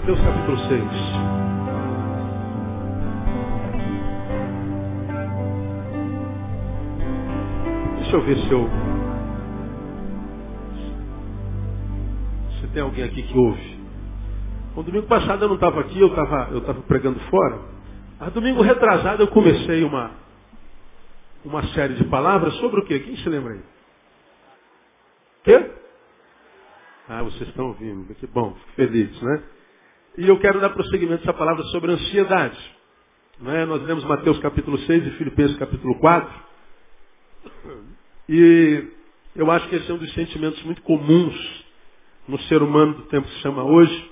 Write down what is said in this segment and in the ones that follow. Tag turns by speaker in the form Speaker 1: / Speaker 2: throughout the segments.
Speaker 1: Mateus capítulo 6. Deixa eu ver se eu. Se tem alguém aqui que ouve. No domingo passado eu não estava aqui, eu estava eu tava pregando fora. Mas domingo retrasado eu comecei uma, uma série de palavras sobre o quê? Quem se lembra aí? Quê? Ah, vocês estão ouvindo. Que bom, fico feliz, né? E eu quero dar prosseguimento a essa palavra sobre ansiedade. É? Nós lemos Mateus capítulo 6 e Filipenses capítulo 4. E eu acho que esse é um dos sentimentos muito comuns no ser humano do tempo que se chama hoje.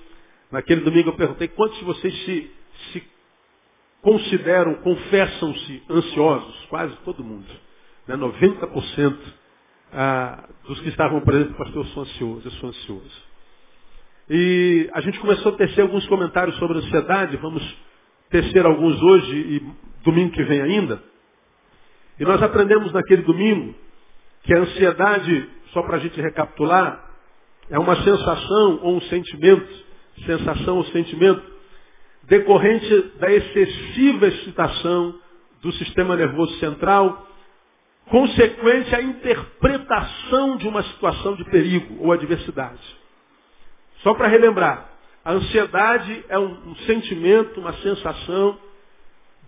Speaker 1: Naquele domingo eu perguntei quantos de vocês se, se consideram, confessam-se ansiosos? Quase todo mundo. Né? 90% ah, dos que estavam presentes, pastor, eu sou ansioso, eu sou ansioso. E a gente começou a tecer alguns comentários sobre ansiedade, vamos tecer alguns hoje e domingo que vem ainda. E nós aprendemos naquele domingo que a ansiedade, só para a gente recapitular, é uma sensação ou um sentimento, sensação ou sentimento, decorrente da excessiva excitação do sistema nervoso central, consequente à interpretação de uma situação de perigo ou adversidade. Só para relembrar, a ansiedade é um, um sentimento, uma sensação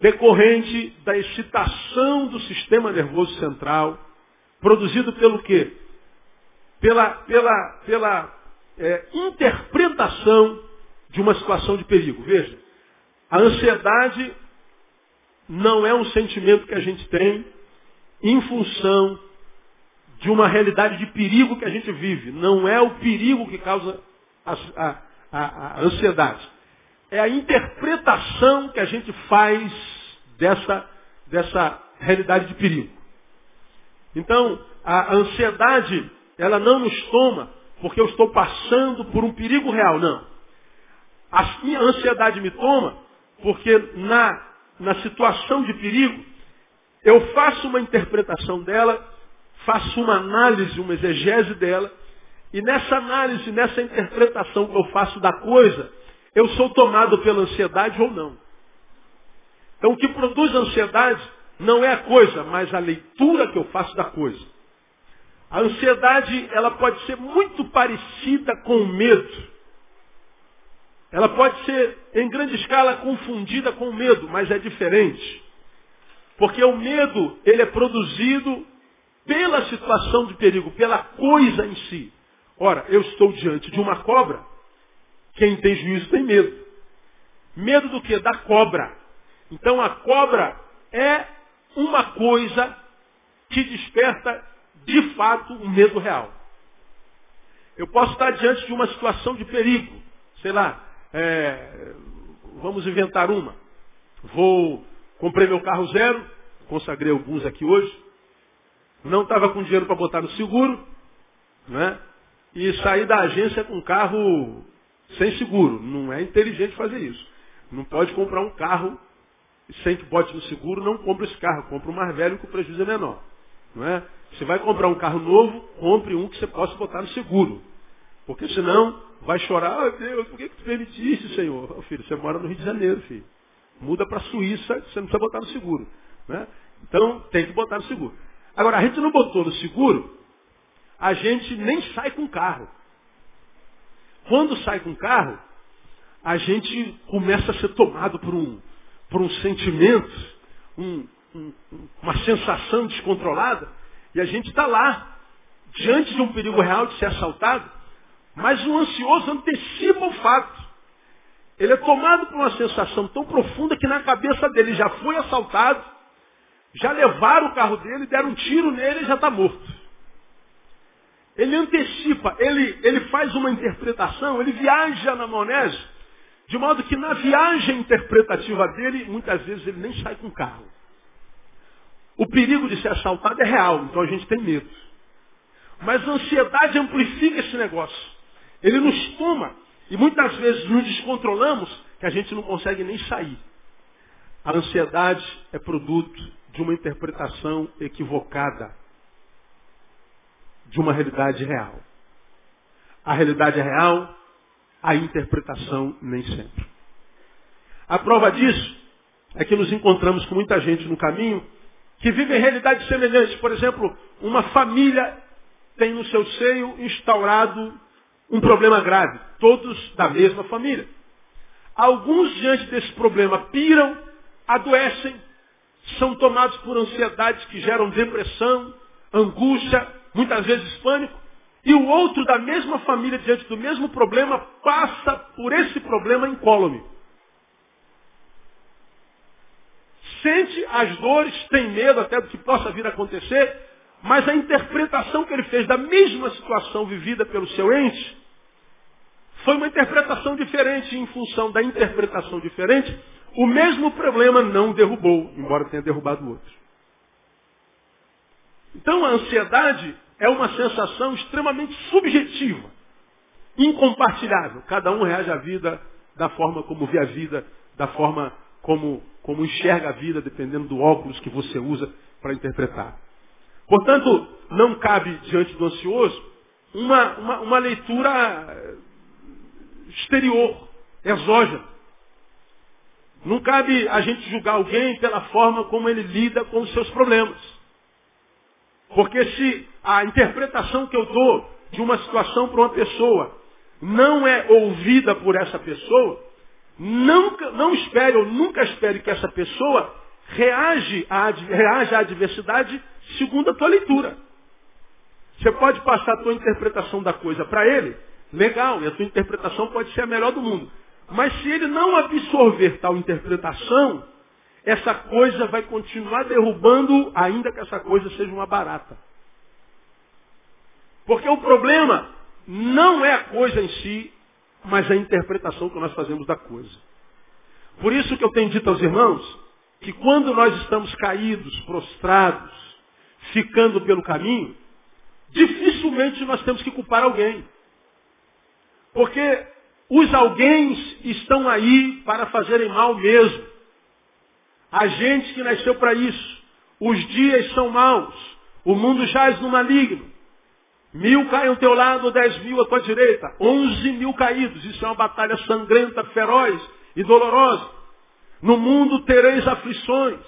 Speaker 1: decorrente da excitação do sistema nervoso central, produzido pelo quê? Pela, pela, pela é, interpretação de uma situação de perigo. Veja, a ansiedade não é um sentimento que a gente tem em função de uma realidade de perigo que a gente vive. Não é o perigo que causa a, a, a, a ansiedade. É a interpretação que a gente faz dessa, dessa realidade de perigo. Então, a ansiedade, ela não nos toma porque eu estou passando por um perigo real, não. A ansiedade me toma porque na, na situação de perigo, eu faço uma interpretação dela, faço uma análise, uma exegese dela, e nessa análise, nessa interpretação que eu faço da coisa, eu sou tomado pela ansiedade ou não. Então o que produz ansiedade não é a coisa, mas a leitura que eu faço da coisa. A ansiedade, ela pode ser muito parecida com o medo. Ela pode ser, em grande escala, confundida com o medo, mas é diferente. Porque o medo, ele é produzido pela situação de perigo, pela coisa em si. Ora, eu estou diante de uma cobra. Quem tem juízo tem medo. Medo do que? Da cobra. Então a cobra é uma coisa que desperta de fato um medo real. Eu posso estar diante de uma situação de perigo. Sei lá, é, vamos inventar uma. Vou, comprei meu carro zero, consagrei alguns aqui hoje. Não estava com dinheiro para botar no seguro, né? E sair da agência com um carro sem seguro. Não é inteligente fazer isso. Não pode comprar um carro sem que bote no seguro, não compre esse carro. Compre um mais velho que o prejuízo é menor. Não é? Você vai comprar um carro novo, compre um que você possa botar no seguro. Porque senão vai chorar, oh, Deus, por que, que tu permitiste, Senhor? Oh, filho, você mora no Rio de Janeiro, filho. Muda para a Suíça, você não precisa botar no seguro. Né? Então tem que botar no seguro. Agora, a gente não botou no seguro, a gente nem sai com carro. Quando sai com carro, a gente começa a ser tomado por um, por um sentimento, um, um, uma sensação descontrolada, e a gente está lá, diante de um perigo real de ser assaltado, mas o ansioso antecipa o fato. Ele é tomado por uma sensação tão profunda que na cabeça dele já foi assaltado, já levaram o carro dele, deram um tiro nele e já está morto. Ele antecipa, ele, ele faz uma interpretação, ele viaja na maionese, de modo que na viagem interpretativa dele, muitas vezes ele nem sai com carro. O perigo de ser assaltado é real, então a gente tem medo. Mas a ansiedade amplifica esse negócio. Ele nos toma e muitas vezes nos descontrolamos que a gente não consegue nem sair. A ansiedade é produto de uma interpretação equivocada de uma realidade real. A realidade real a interpretação nem sempre. A prova disso é que nos encontramos com muita gente no caminho que vive realidades semelhantes. Por exemplo, uma família tem no seu seio instaurado um problema grave, todos da mesma família. Alguns, diante desse problema, piram, adoecem, são tomados por ansiedades que geram depressão, angústia, muitas vezes pânico, e o outro da mesma família, diante do mesmo problema, passa por esse problema incólume. Sente as dores, tem medo até do que possa vir a acontecer, mas a interpretação que ele fez da mesma situação vivida pelo seu ente foi uma interpretação diferente. Em função da interpretação diferente, o mesmo problema não derrubou, embora tenha derrubado o outro. Então a ansiedade é uma sensação extremamente subjetiva, incompartilhável. Cada um reage à vida da forma como vê a vida, da forma como, como enxerga a vida, dependendo do óculos que você usa para interpretar. Portanto, não cabe diante do ansioso uma, uma, uma leitura exterior, exógena. Não cabe a gente julgar alguém pela forma como ele lida com os seus problemas. Porque se a interpretação que eu dou de uma situação para uma pessoa não é ouvida por essa pessoa, nunca, não espere ou nunca espere que essa pessoa reage à, reage à adversidade segundo a tua leitura. Você pode passar a tua interpretação da coisa para ele, legal, e a tua interpretação pode ser a melhor do mundo. Mas se ele não absorver tal interpretação, essa coisa vai continuar derrubando, ainda que essa coisa seja uma barata. Porque o problema não é a coisa em si, mas a interpretação que nós fazemos da coisa. Por isso que eu tenho dito aos irmãos que quando nós estamos caídos, prostrados, ficando pelo caminho, dificilmente nós temos que culpar alguém. Porque os alguém estão aí para fazerem mal mesmo. A gente que nasceu para isso. Os dias são maus. O mundo jaz no maligno. Mil caem ao teu lado, dez mil à tua direita. Onze mil caídos. Isso é uma batalha sangrenta, feroz e dolorosa. No mundo tereis aflições.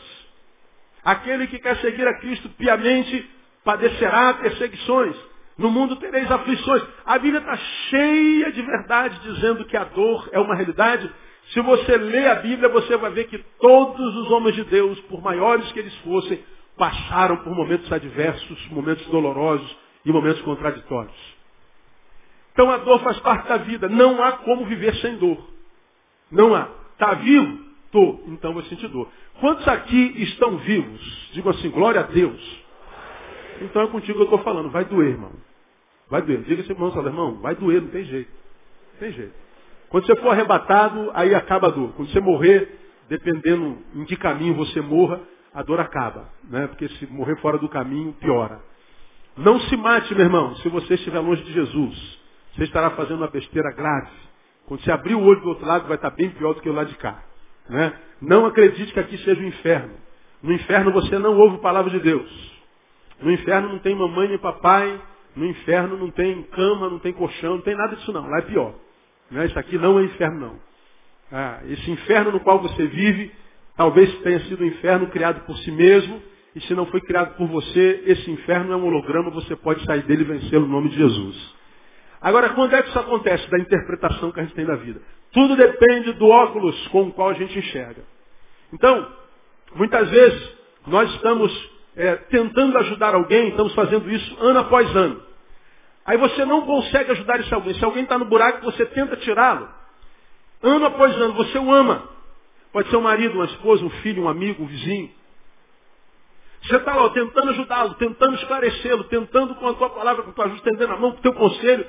Speaker 1: Aquele que quer seguir a Cristo piamente padecerá perseguições. No mundo tereis aflições. A Bíblia está cheia de verdade dizendo que a dor é uma realidade. Se você lê a Bíblia, você vai ver que todos os homens de Deus, por maiores que eles fossem, passaram por momentos adversos, momentos dolorosos e momentos contraditórios. Então a dor faz parte da vida. Não há como viver sem dor. Não há. Está vivo? Estou. Então vou sentir dor. Quantos aqui estão vivos? Digo assim, glória a Deus. Então é contigo que eu estou falando. Vai doer, irmão. Vai doer. Diga esse irmão, fala, irmão, vai doer, não tem jeito. Não tem jeito. Quando você for arrebatado, aí acaba a dor. Quando você morrer, dependendo em que caminho você morra, a dor acaba. Né? Porque se morrer fora do caminho, piora. Não se mate, meu irmão, se você estiver longe de Jesus. Você estará fazendo uma besteira grave. Quando você abrir o olho do outro lado, vai estar bem pior do que o lado de cá. Né? Não acredite que aqui seja o inferno. No inferno você não ouve a palavra de Deus. No inferno não tem mamãe nem papai, no inferno não tem cama, não tem colchão, não tem nada disso não. Lá é pior. Né? Isso aqui não é inferno não. Ah, esse inferno no qual você vive, talvez tenha sido um inferno criado por si mesmo, e se não foi criado por você, esse inferno é um holograma, você pode sair dele e vencê-lo no nome de Jesus. Agora, quando é que isso acontece? Da interpretação que a gente tem da vida. Tudo depende do óculos com o qual a gente enxerga. Então, muitas vezes, nós estamos é, tentando ajudar alguém, estamos fazendo isso ano após ano. Aí você não consegue ajudar esse alguém. Se alguém está no buraco, você tenta tirá-lo. Ano após ano, você o ama. Pode ser um marido, uma esposa, um filho, um amigo, um vizinho. Você está lá tentando ajudá-lo, tentando esclarecê-lo, tentando com a tua palavra, com a tua ajuda, estendendo a mão, com o teu conselho.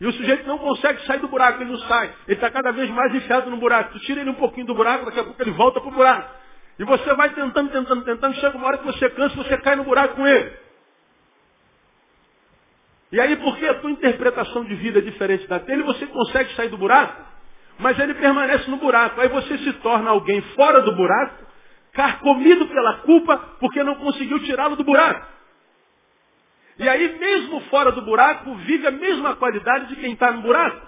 Speaker 1: E o sujeito não consegue sair do buraco, ele não sai. Ele está cada vez mais enfiado no buraco. Tu tira ele um pouquinho do buraco, daqui a pouco ele volta para o buraco. E você vai tentando, tentando, tentando, chega uma hora que você cansa, você cai no buraco com ele. E aí, porque a tua interpretação de vida é diferente da dele, você consegue sair do buraco, mas ele permanece no buraco. Aí você se torna alguém fora do buraco, carcomido pela culpa, porque não conseguiu tirá-lo do buraco. E aí, mesmo fora do buraco, vive a mesma qualidade de quem está no buraco.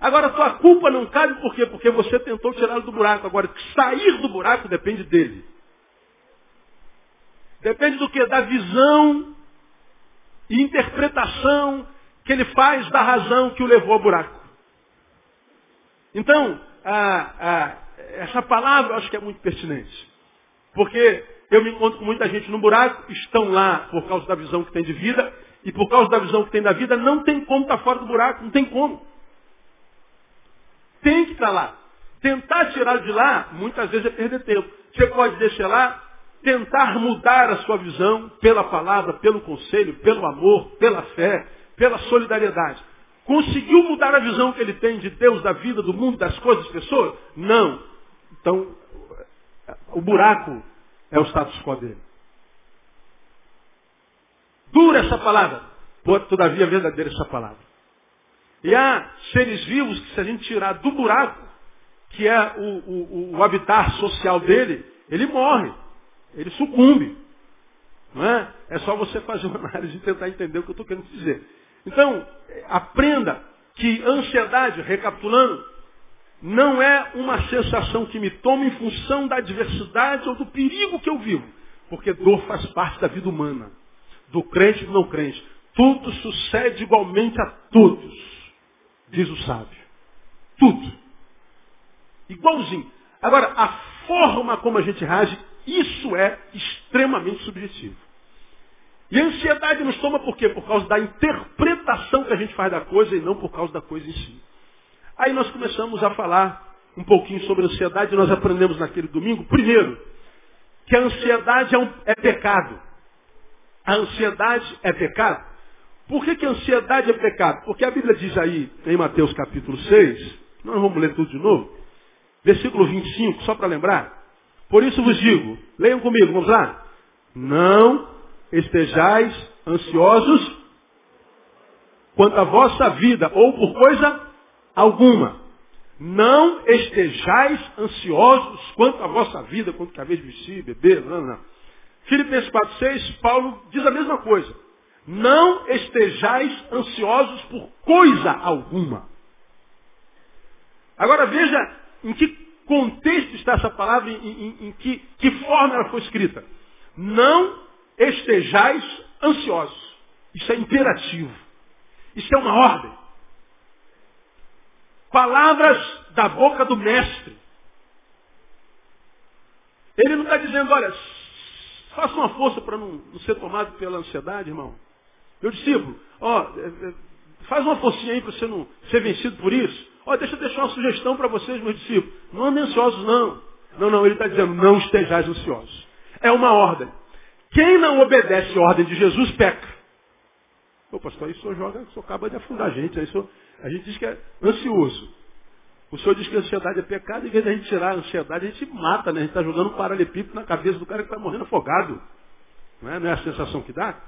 Speaker 1: Agora, a tua culpa não cabe por quê? Porque você tentou tirá-lo do buraco. Agora, sair do buraco depende dele. Depende do que? Da visão e interpretação que ele faz da razão que o levou ao buraco. Então, a, a, essa palavra eu acho que é muito pertinente. Porque eu me encontro com muita gente no buraco, estão lá por causa da visão que tem de vida, e por causa da visão que tem da vida, não tem como estar fora do buraco, não tem como. Tem que estar lá. Tentar tirar de lá, muitas vezes é perder tempo. Você pode deixar lá, tentar mudar a sua visão pela palavra, pelo conselho, pelo amor, pela fé, pela solidariedade. Conseguiu mudar a visão que ele tem de Deus, da vida, do mundo, das coisas, das pessoas? Não. Então, o buraco é o status quo dele. Dura essa palavra, todavia verdadeira essa palavra. E há seres vivos que se a gente tirar do buraco, que é o, o, o social dele, ele morre, ele sucumbe. Não é? é só você fazer uma análise e tentar entender o que eu estou querendo dizer. Então, aprenda que ansiedade, recapitulando, não é uma sensação que me toma em função da adversidade ou do perigo que eu vivo. Porque dor faz parte da vida humana. Do crente e do não crente. Tudo sucede igualmente a todos, diz o sábio. Tudo. Igualzinho. Agora, a forma como a gente reage, isso é extremamente subjetivo. E a ansiedade nos toma por quê? Por causa da interpretação que a gente faz da coisa e não por causa da coisa em si. Aí nós começamos a falar um pouquinho sobre ansiedade e nós aprendemos naquele domingo, primeiro, que a ansiedade é, um, é pecado. A ansiedade é pecado. Por que, que a ansiedade é pecado? Porque a Bíblia diz aí, em Mateus capítulo 6, nós vamos ler tudo de novo, versículo 25, só para lembrar. Por isso vos digo, leiam comigo, vamos lá. Não estejais ansiosos quanto à vossa vida, ou por coisa alguma. Não estejais ansiosos quanto à vossa vida, quanto que a vez vestir, beber, não, não. Filipenses 4,6, Paulo diz a mesma coisa. Não estejais ansiosos por coisa alguma. Agora veja em que contexto está essa palavra, em, em, em que, que forma ela foi escrita. Não estejais ansiosos. Isso é imperativo. Isso é uma ordem. Palavras da boca do mestre. Ele não está dizendo, olha, faça uma força para não, não, ser tomado pela ansiedade, irmão. Meu discípulo, ó, é, é, faz uma forcinha aí para você não ser vencido por isso. Ó, deixa eu deixar uma sugestão para vocês, meus discípulos. Não andem ansiosos, não. Não, não, ele está dizendo, não estejais ansiosos. É uma ordem. Quem não obedece a ordem de Jesus peca. Ô pastor, aí o senhor joga, o senhor acaba de afundar a gente. Aí senhor, a gente diz que é ansioso. O senhor diz que a ansiedade é pecado, em vez de a gente tirar a ansiedade, a gente mata, né? A gente está jogando um paralelepípedo na cabeça do cara que está morrendo afogado. Não é? não é a sensação que dá?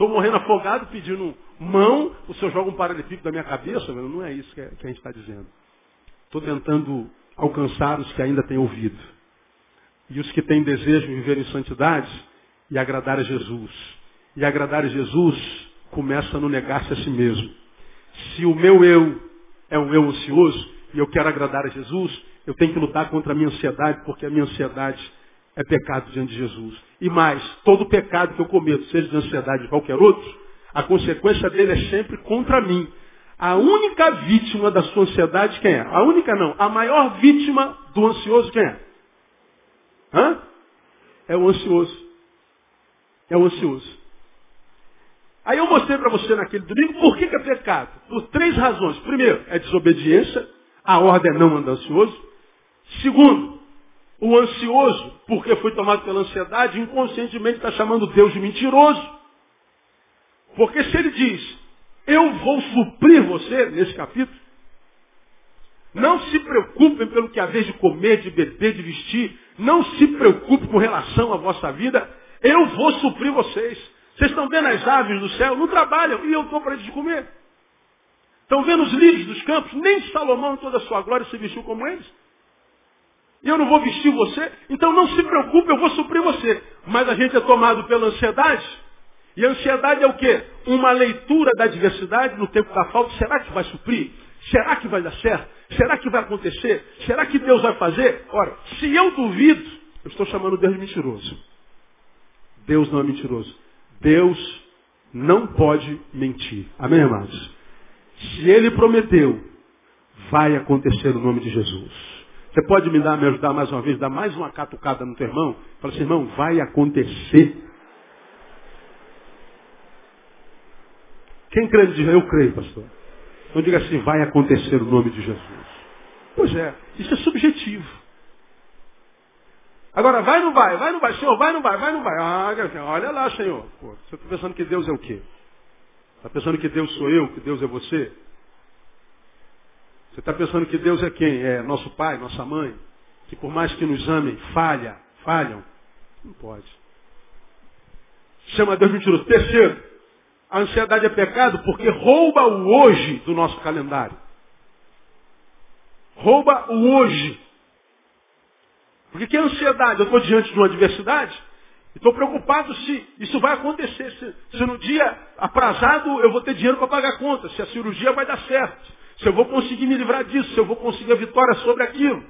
Speaker 1: Estou morrendo afogado pedindo mão, o senhor joga um paralelepípedo na minha cabeça? Não é isso que, a gente está dizendo. Estou tentando alcançar os que ainda têm ouvido. E os que têm desejo de viver em santidade, e agradar a Jesus. E agradar a Jesus começa no negar-se a si mesmo. Se o meu eu é um eu ansioso e eu quero agradar a Jesus, eu tenho que lutar contra a minha ansiedade, porque a minha ansiedade é pecado diante de Jesus. E mais, todo pecado que eu cometo, seja de ansiedade ou qualquer outro, a consequência dele é sempre contra mim. A única vítima da sua ansiedade quem é? A única não. A maior vítima do ansioso quem é? Hã? É o ansioso é o ansioso. Aí eu mostrei para você naquele domingo por que, que é pecado. Por três razões. Primeiro, é desobediência. A ordem é não andar ansioso. Segundo, o ansioso, porque foi tomado pela ansiedade, inconscientemente está chamando Deus de mentiroso. Porque se ele diz, eu vou suprir você, nesse capítulo, não se preocupem pelo que há vez de comer, de beber, de vestir. Não se preocupe com relação à vossa vida. Eu vou suprir vocês. Vocês estão vendo as aves do céu? Não trabalham e eu dou para eles de comer. Estão vendo os lírios dos campos? Nem Salomão em toda a sua glória se vestiu como eles. Eu não vou vestir você? Então não se preocupe, eu vou suprir você. Mas a gente é tomado pela ansiedade. E a ansiedade é o quê? Uma leitura da diversidade no tempo da falta. Será que vai suprir? Será que vai dar certo? Será que vai acontecer? Será que Deus vai fazer? Ora, se eu duvido, eu estou chamando Deus de mentiroso. Deus não é mentiroso. Deus não pode mentir. Amém, amados? Se Ele prometeu, vai acontecer no nome de Jesus. Você pode me dar, me ajudar mais uma vez, dar mais uma catucada no teu irmão? Fala assim, irmão, vai acontecer. Quem crê diz, eu creio, pastor. Então diga assim, vai acontecer no nome de Jesus. Pois é, isso é subjetivo. Agora, vai ou não vai? Vai ou não vai? Senhor, vai ou não vai? Vai ou não vai? Ah, olha lá, Senhor. Pô, você está pensando que Deus é o quê? Está pensando que Deus sou eu, que Deus é você? Você está pensando que Deus é quem? É nosso pai, nossa mãe? Que por mais que nos amem, falha, falham? Não pode. Chama Deus mentiroso. Terceiro, a ansiedade é pecado porque rouba o hoje do nosso calendário. Rouba o hoje. Porque que é ansiedade? Eu estou diante de uma adversidade e estou preocupado se isso vai acontecer. Se, se, no dia aprazado eu vou ter dinheiro para pagar a conta, se a cirurgia vai dar certo, se eu vou conseguir me livrar disso, se eu vou conseguir a vitória sobre aquilo,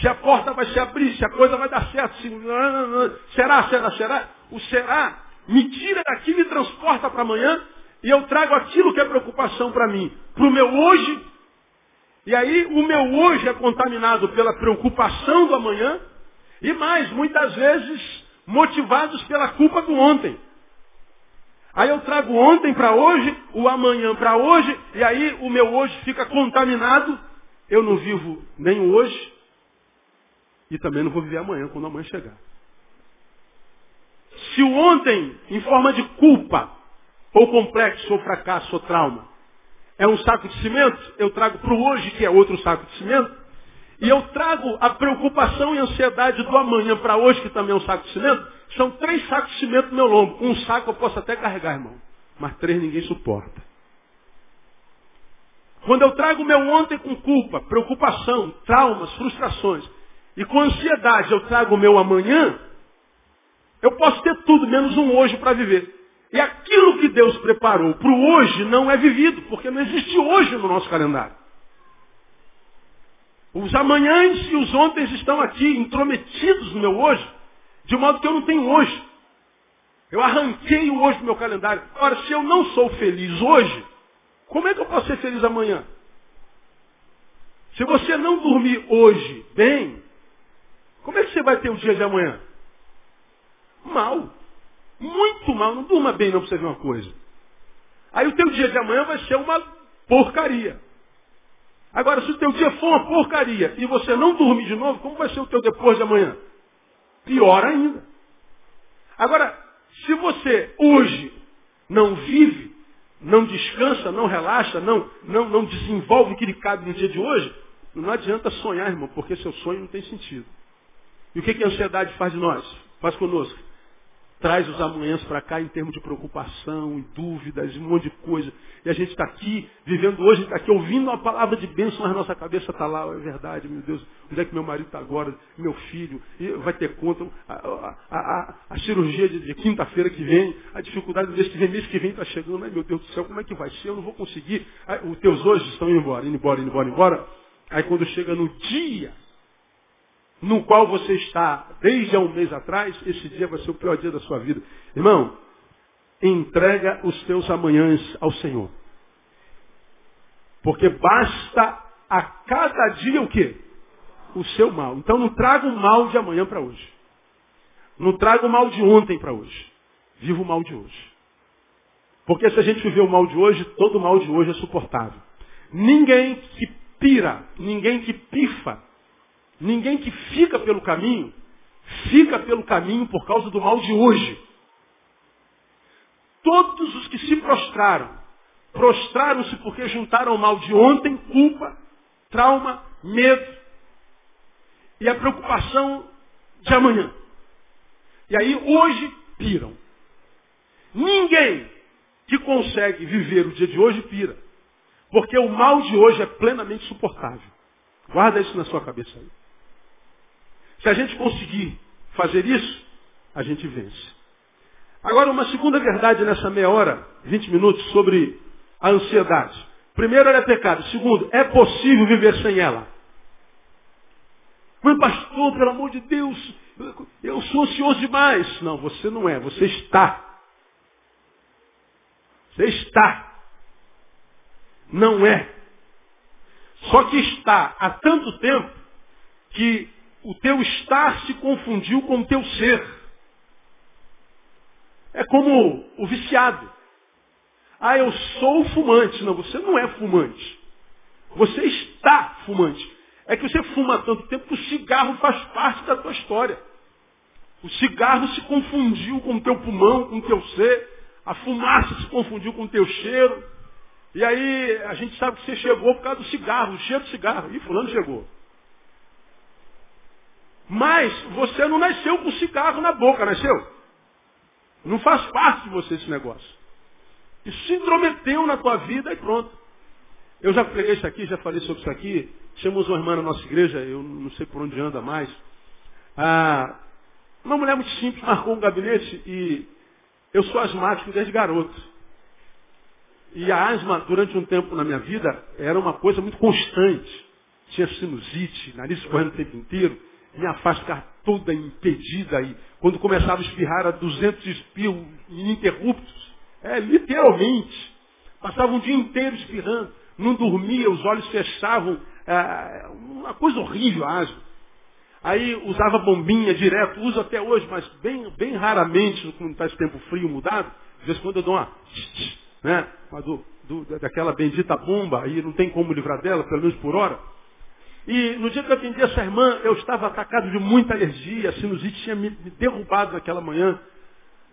Speaker 1: se a porta vai se abrir, se a coisa vai dar certo, se... será, será, será? O será me tira daqui, me transporta para amanhã, e eu trago aquilo que é preocupação para mim, para o meu hoje. E aí o meu hoje é contaminado pela preocupação do amanhã, e mais, muitas vezes motivados pela culpa do ontem. Aí eu trago ontem para hoje, o amanhã para hoje, e aí o meu hoje fica contaminado. Eu não vivo nem hoje, e também não vou viver amanhã, quando amanhã chegar. Se o ontem, em forma de culpa, ou complexo, ou fracasso, ou trauma, é um saco de cimento, eu trago para o hoje, que é outro saco de cimento, e eu trago a preocupação e ansiedade do amanhã para hoje, que também é um saco de cimento, são três sacos de cimento no meu lombo. Um saco eu posso até carregar, irmão, mas três ninguém suporta. Quando eu trago meu ontem com culpa, preocupação, traumas, frustrações, e com ansiedade eu trago o meu amanhã, eu posso ter tudo, menos um hoje para viver. E aquilo que Deus preparou para o hoje não é vivido, porque não existe hoje no nosso calendário. Os amanhãs e os ontem estão aqui intrometidos no meu hoje, de modo que eu não tenho hoje. Eu arranquei o hoje do meu calendário. Ora, se eu não sou feliz hoje, como é que eu posso ser feliz amanhã? Se você não dormir hoje bem, como é que você vai ter o dia de amanhã? Mal. Muito mal. Não durma bem não para você ver uma coisa. Aí o teu dia de amanhã vai ser uma porcaria. Agora, se o teu dia for uma porcaria e você não dormir de novo, como vai ser o teu depois de amanhã? Pior ainda. Agora, se você hoje não vive, não descansa, não relaxa, não, não, não desenvolve o que lhe cabe no dia de hoje, não adianta sonhar, irmão, porque seu sonho não tem sentido. E o que, que a ansiedade faz de nós? Faz conosco traz os amanhãs para cá em termos de preocupação e dúvidas e um monte de coisa. E a gente está aqui, vivendo hoje, está aqui ouvindo uma palavra de bênção, mas nossa cabeça está lá, é verdade, meu Deus, onde é que meu marido está agora, meu filho, vai ter conta, a, a, a, a cirurgia de, de quinta-feira que vem, a dificuldade desse que vem, mês que vem está chegando, ai meu Deus do céu, como é que vai ser? Eu não vou conseguir. os teus hoje estão indo embora, indo embora, indo embora, indo embora. Aí quando chega no dia no qual você está desde há um mês atrás, esse dia vai ser o pior dia da sua vida. Irmão, entrega os teus amanhãs ao Senhor. Porque basta a cada dia o quê? O seu mal. Então não traga o mal de amanhã para hoje. Não traga o mal de ontem para hoje. Viva o mal de hoje. Porque se a gente viver o mal de hoje, todo o mal de hoje é suportável. Ninguém que pira, ninguém que pifa, Ninguém que fica pelo caminho, fica pelo caminho por causa do mal de hoje. Todos os que se prostraram, prostraram-se porque juntaram o mal de ontem, culpa, trauma, medo e a preocupação de amanhã. E aí hoje piram. Ninguém que consegue viver o dia de hoje pira. Porque o mal de hoje é plenamente suportável. Guarda isso na sua cabeça aí. Se a gente conseguir fazer isso, a gente vence. Agora, uma segunda verdade nessa meia hora, 20 minutos, sobre a ansiedade. Primeiro, ela é pecado. Segundo, é possível viver sem ela. Mas pastor, pelo amor de Deus, eu sou ansioso demais. Não, você não é, você está. Você está. Não é. Só que está há tanto tempo que o teu estar se confundiu com o teu ser. É como o viciado. Ah, eu sou fumante. Não, você não é fumante. Você está fumante. É que você fuma tanto tempo que o cigarro faz parte da tua história. O cigarro se confundiu com o teu pulmão, com o teu ser. A fumaça se confundiu com o teu cheiro. E aí a gente sabe que você chegou por causa do cigarro, o cheiro do cigarro. Ih, fulano chegou. Mas você não nasceu com cigarro na boca, nasceu? Não faz parte de você esse negócio. Isso se intrometeu na tua vida e pronto. Eu já preguei isso aqui, já falei sobre isso aqui. Tínhamos uma irmã na nossa igreja, eu não sei por onde anda mais. Ah, uma mulher muito simples marcou um gabinete e eu sou asmático desde garoto. E a asma, durante um tempo na minha vida, era uma coisa muito constante. Tinha sinusite, nariz correndo o tempo inteiro, minha face ficava toda impedida. E quando começava a espirrar, era 200 espirros ininterruptos. É, literalmente. Passava um dia inteiro espirrando. Não dormia, os olhos fechavam. É, uma coisa horrível asma. Aí usava bombinha direto, uso até hoje, mas bem, bem raramente, quando está esse tempo frio mudado, de vez em quando eu dou uma, né, uma do, do, daquela bendita bomba, aí não tem como livrar dela, pelo menos por hora. E no dia que eu atendi essa irmã, eu estava atacado de muita alergia, a sinusite tinha me, derrubado naquela manhã.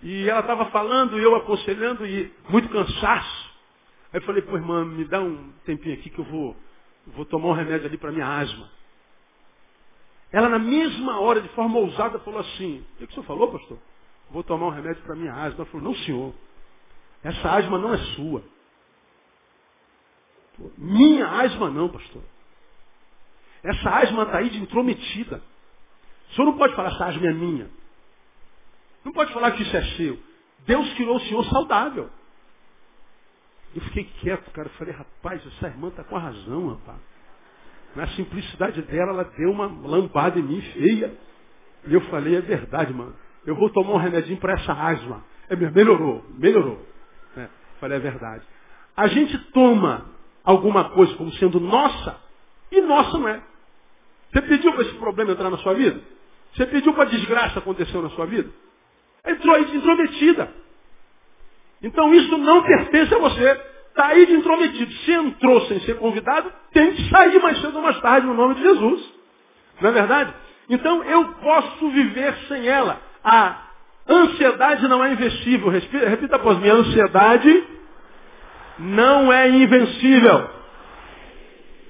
Speaker 1: E ela estava falando, e eu aconselhando, e muito cansaço. Aí eu falei, pô irmã, me dá um tempinho aqui que eu vou, vou tomar um remédio ali para minha asma. Ela, na mesma hora, de forma ousada, falou assim: O que, que o senhor falou, pastor? Vou tomar um remédio para minha asma. Ela falou: Não, senhor. Essa asma não é sua. Minha asma não, pastor. Essa asma está aí de intrometida. O senhor não pode falar essa asma é minha. Não pode falar que isso é seu. Deus criou o senhor saudável. Eu fiquei quieto, cara. Eu falei, rapaz, essa irmã está com a razão, rapaz. Na simplicidade dela, ela deu uma lampada em mim feia. E eu falei, é verdade, mano. Eu vou tomar um remedinho para essa asma. É, melhorou, melhorou. É, falei, é verdade. A gente toma alguma coisa como sendo nossa, e nossa não é. Você pediu para esse problema entrar na sua vida? Você pediu para a desgraça acontecer na sua vida? Entrou aí de intrometida. Então isso não pertence a você. Está aí de intrometido. Se entrou sem ser convidado, tem que sair mais cedo ou mais tarde no nome de Jesus. Não é verdade? Então eu posso viver sem ela. A ansiedade não é invencível. Repita, repita após mim. A ansiedade não é invencível.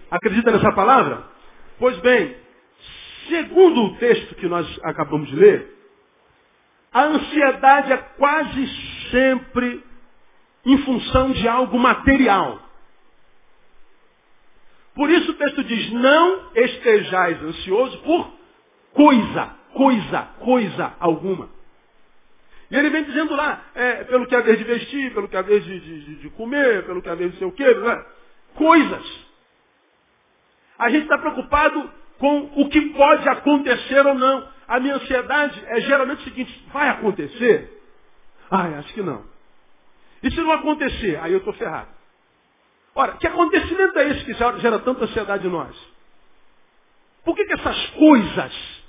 Speaker 1: Acredita nessa palavra? Pois bem, segundo o texto que nós acabamos de ler, a ansiedade é quase sempre em função de algo material. Por isso o texto diz, não estejais ansioso por coisa, coisa, coisa alguma. E ele vem dizendo lá, é, pelo que haver de vestir, pelo que haver de, de, de comer, pelo que haver de sei o quê, né? coisas. A gente está preocupado com o que pode acontecer ou não. A minha ansiedade é geralmente o seguinte, vai acontecer? Ai, acho que não. E se não acontecer? Aí eu estou ferrado. Ora, que acontecimento é esse que gera tanta ansiedade em nós? Por que, que essas coisas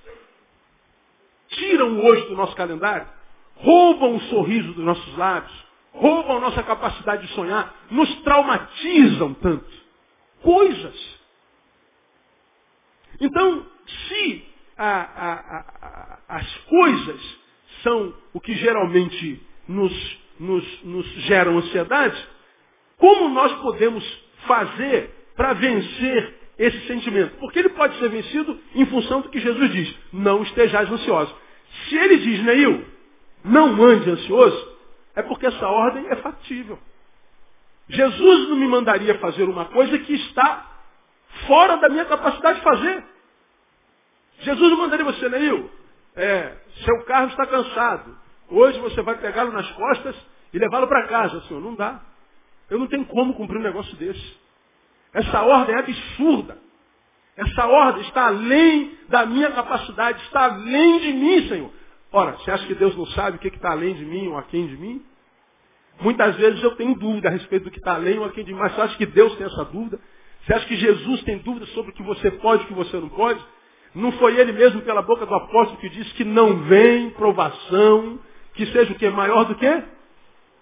Speaker 1: tiram hoje do nosso calendário, roubam o sorriso dos nossos lábios, roubam a nossa capacidade de sonhar, nos traumatizam tanto? Coisas. Então, se a, a, a, as coisas são o que geralmente nos nos, nos geram ansiedade, como nós podemos fazer para vencer esse sentimento? Porque ele pode ser vencido em função do que Jesus diz, não estejais ansiosos. Se ele diz, Neil, não ande ansioso, é porque essa ordem é factível. Jesus não me mandaria fazer uma coisa que está fora da minha capacidade de fazer. Jesus mandaria você, Neil, é, seu carro está cansado. Hoje você vai pegá-lo nas costas e levá-lo para casa, senhor. Não dá. Eu não tenho como cumprir um negócio desse. Essa ordem é absurda. Essa ordem está além da minha capacidade, está além de mim, Senhor. Ora, você acha que Deus não sabe o que está além de mim ou aquém de mim? Muitas vezes eu tenho dúvida a respeito do que está além ou aquém de mim, mas você acha que Deus tem essa dúvida? Você acha que Jesus tem dúvida sobre o que você pode e o que você não pode? Não foi ele mesmo pela boca do apóstolo que disse que não vem provação que seja o que? Maior do que?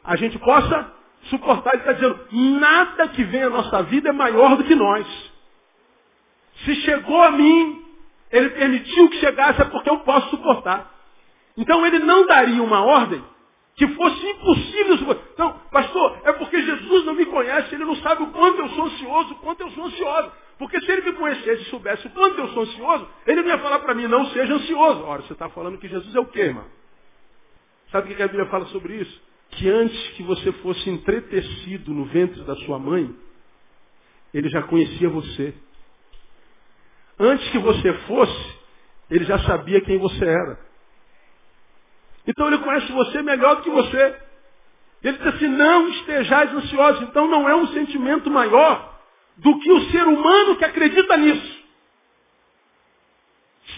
Speaker 1: A gente possa suportar. Ele está dizendo, nada que vem à nossa vida é maior do que nós. Se chegou a mim, ele permitiu que chegasse, é porque eu posso suportar. Então ele não daria uma ordem que fosse impossível. Então, pastor, é porque Jesus não me conhece, ele não sabe o quanto eu sou ansioso, o quanto eu sou ansioso. Porque se ele me conhecesse e soubesse o quanto eu sou ansioso, ele não ia falar para mim, não seja ansioso. Ora, você está falando que Jesus é o quê, irmão? Sabe o que a Bíblia fala sobre isso? Que antes que você fosse entretecido no ventre da sua mãe, ele já conhecia você. Antes que você fosse, ele já sabia quem você era. Então ele conhece você melhor do que você. Ele diz assim, não estejais ansiosos. Então não é um sentimento maior do que o ser humano que acredita nisso.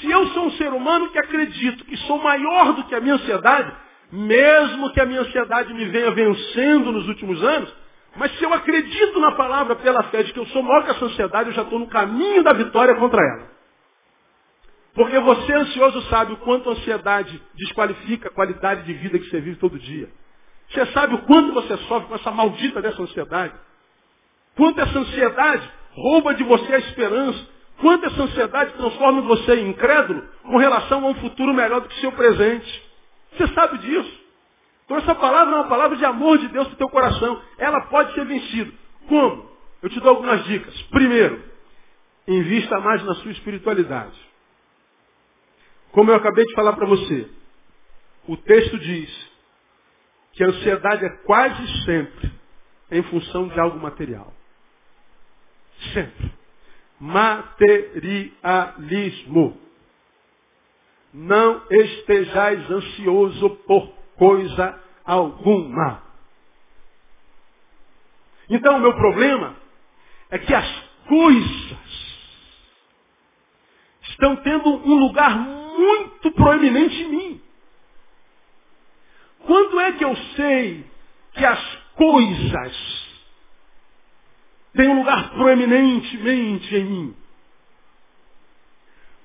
Speaker 1: Se eu sou um ser humano que acredito que sou maior do que a minha ansiedade, mesmo que a minha ansiedade me venha vencendo nos últimos anos, mas se eu acredito na palavra pela fé de que eu sou maior que essa ansiedade, eu já estou no caminho da vitória contra ela. Porque você ansioso sabe o quanto a ansiedade desqualifica a qualidade de vida que você vive todo dia. Você sabe o quanto você sofre com essa maldita dessa ansiedade. Quanto essa ansiedade rouba de você a esperança. Quanto essa ansiedade transforma você em incrédulo com relação a um futuro melhor do que o seu presente. Você sabe disso. Então essa palavra é uma palavra de amor de Deus para o teu coração. Ela pode ser vencida. Como? Eu te dou algumas dicas. Primeiro, invista mais na sua espiritualidade. Como eu acabei de falar para você, o texto diz que a ansiedade é quase sempre em função de algo material. Sempre. Materialismo. Não estejais ansioso por coisa alguma. Então o meu problema é que as coisas estão tendo um lugar muito proeminente em mim. Quando é que eu sei que as coisas têm um lugar proeminentemente em mim?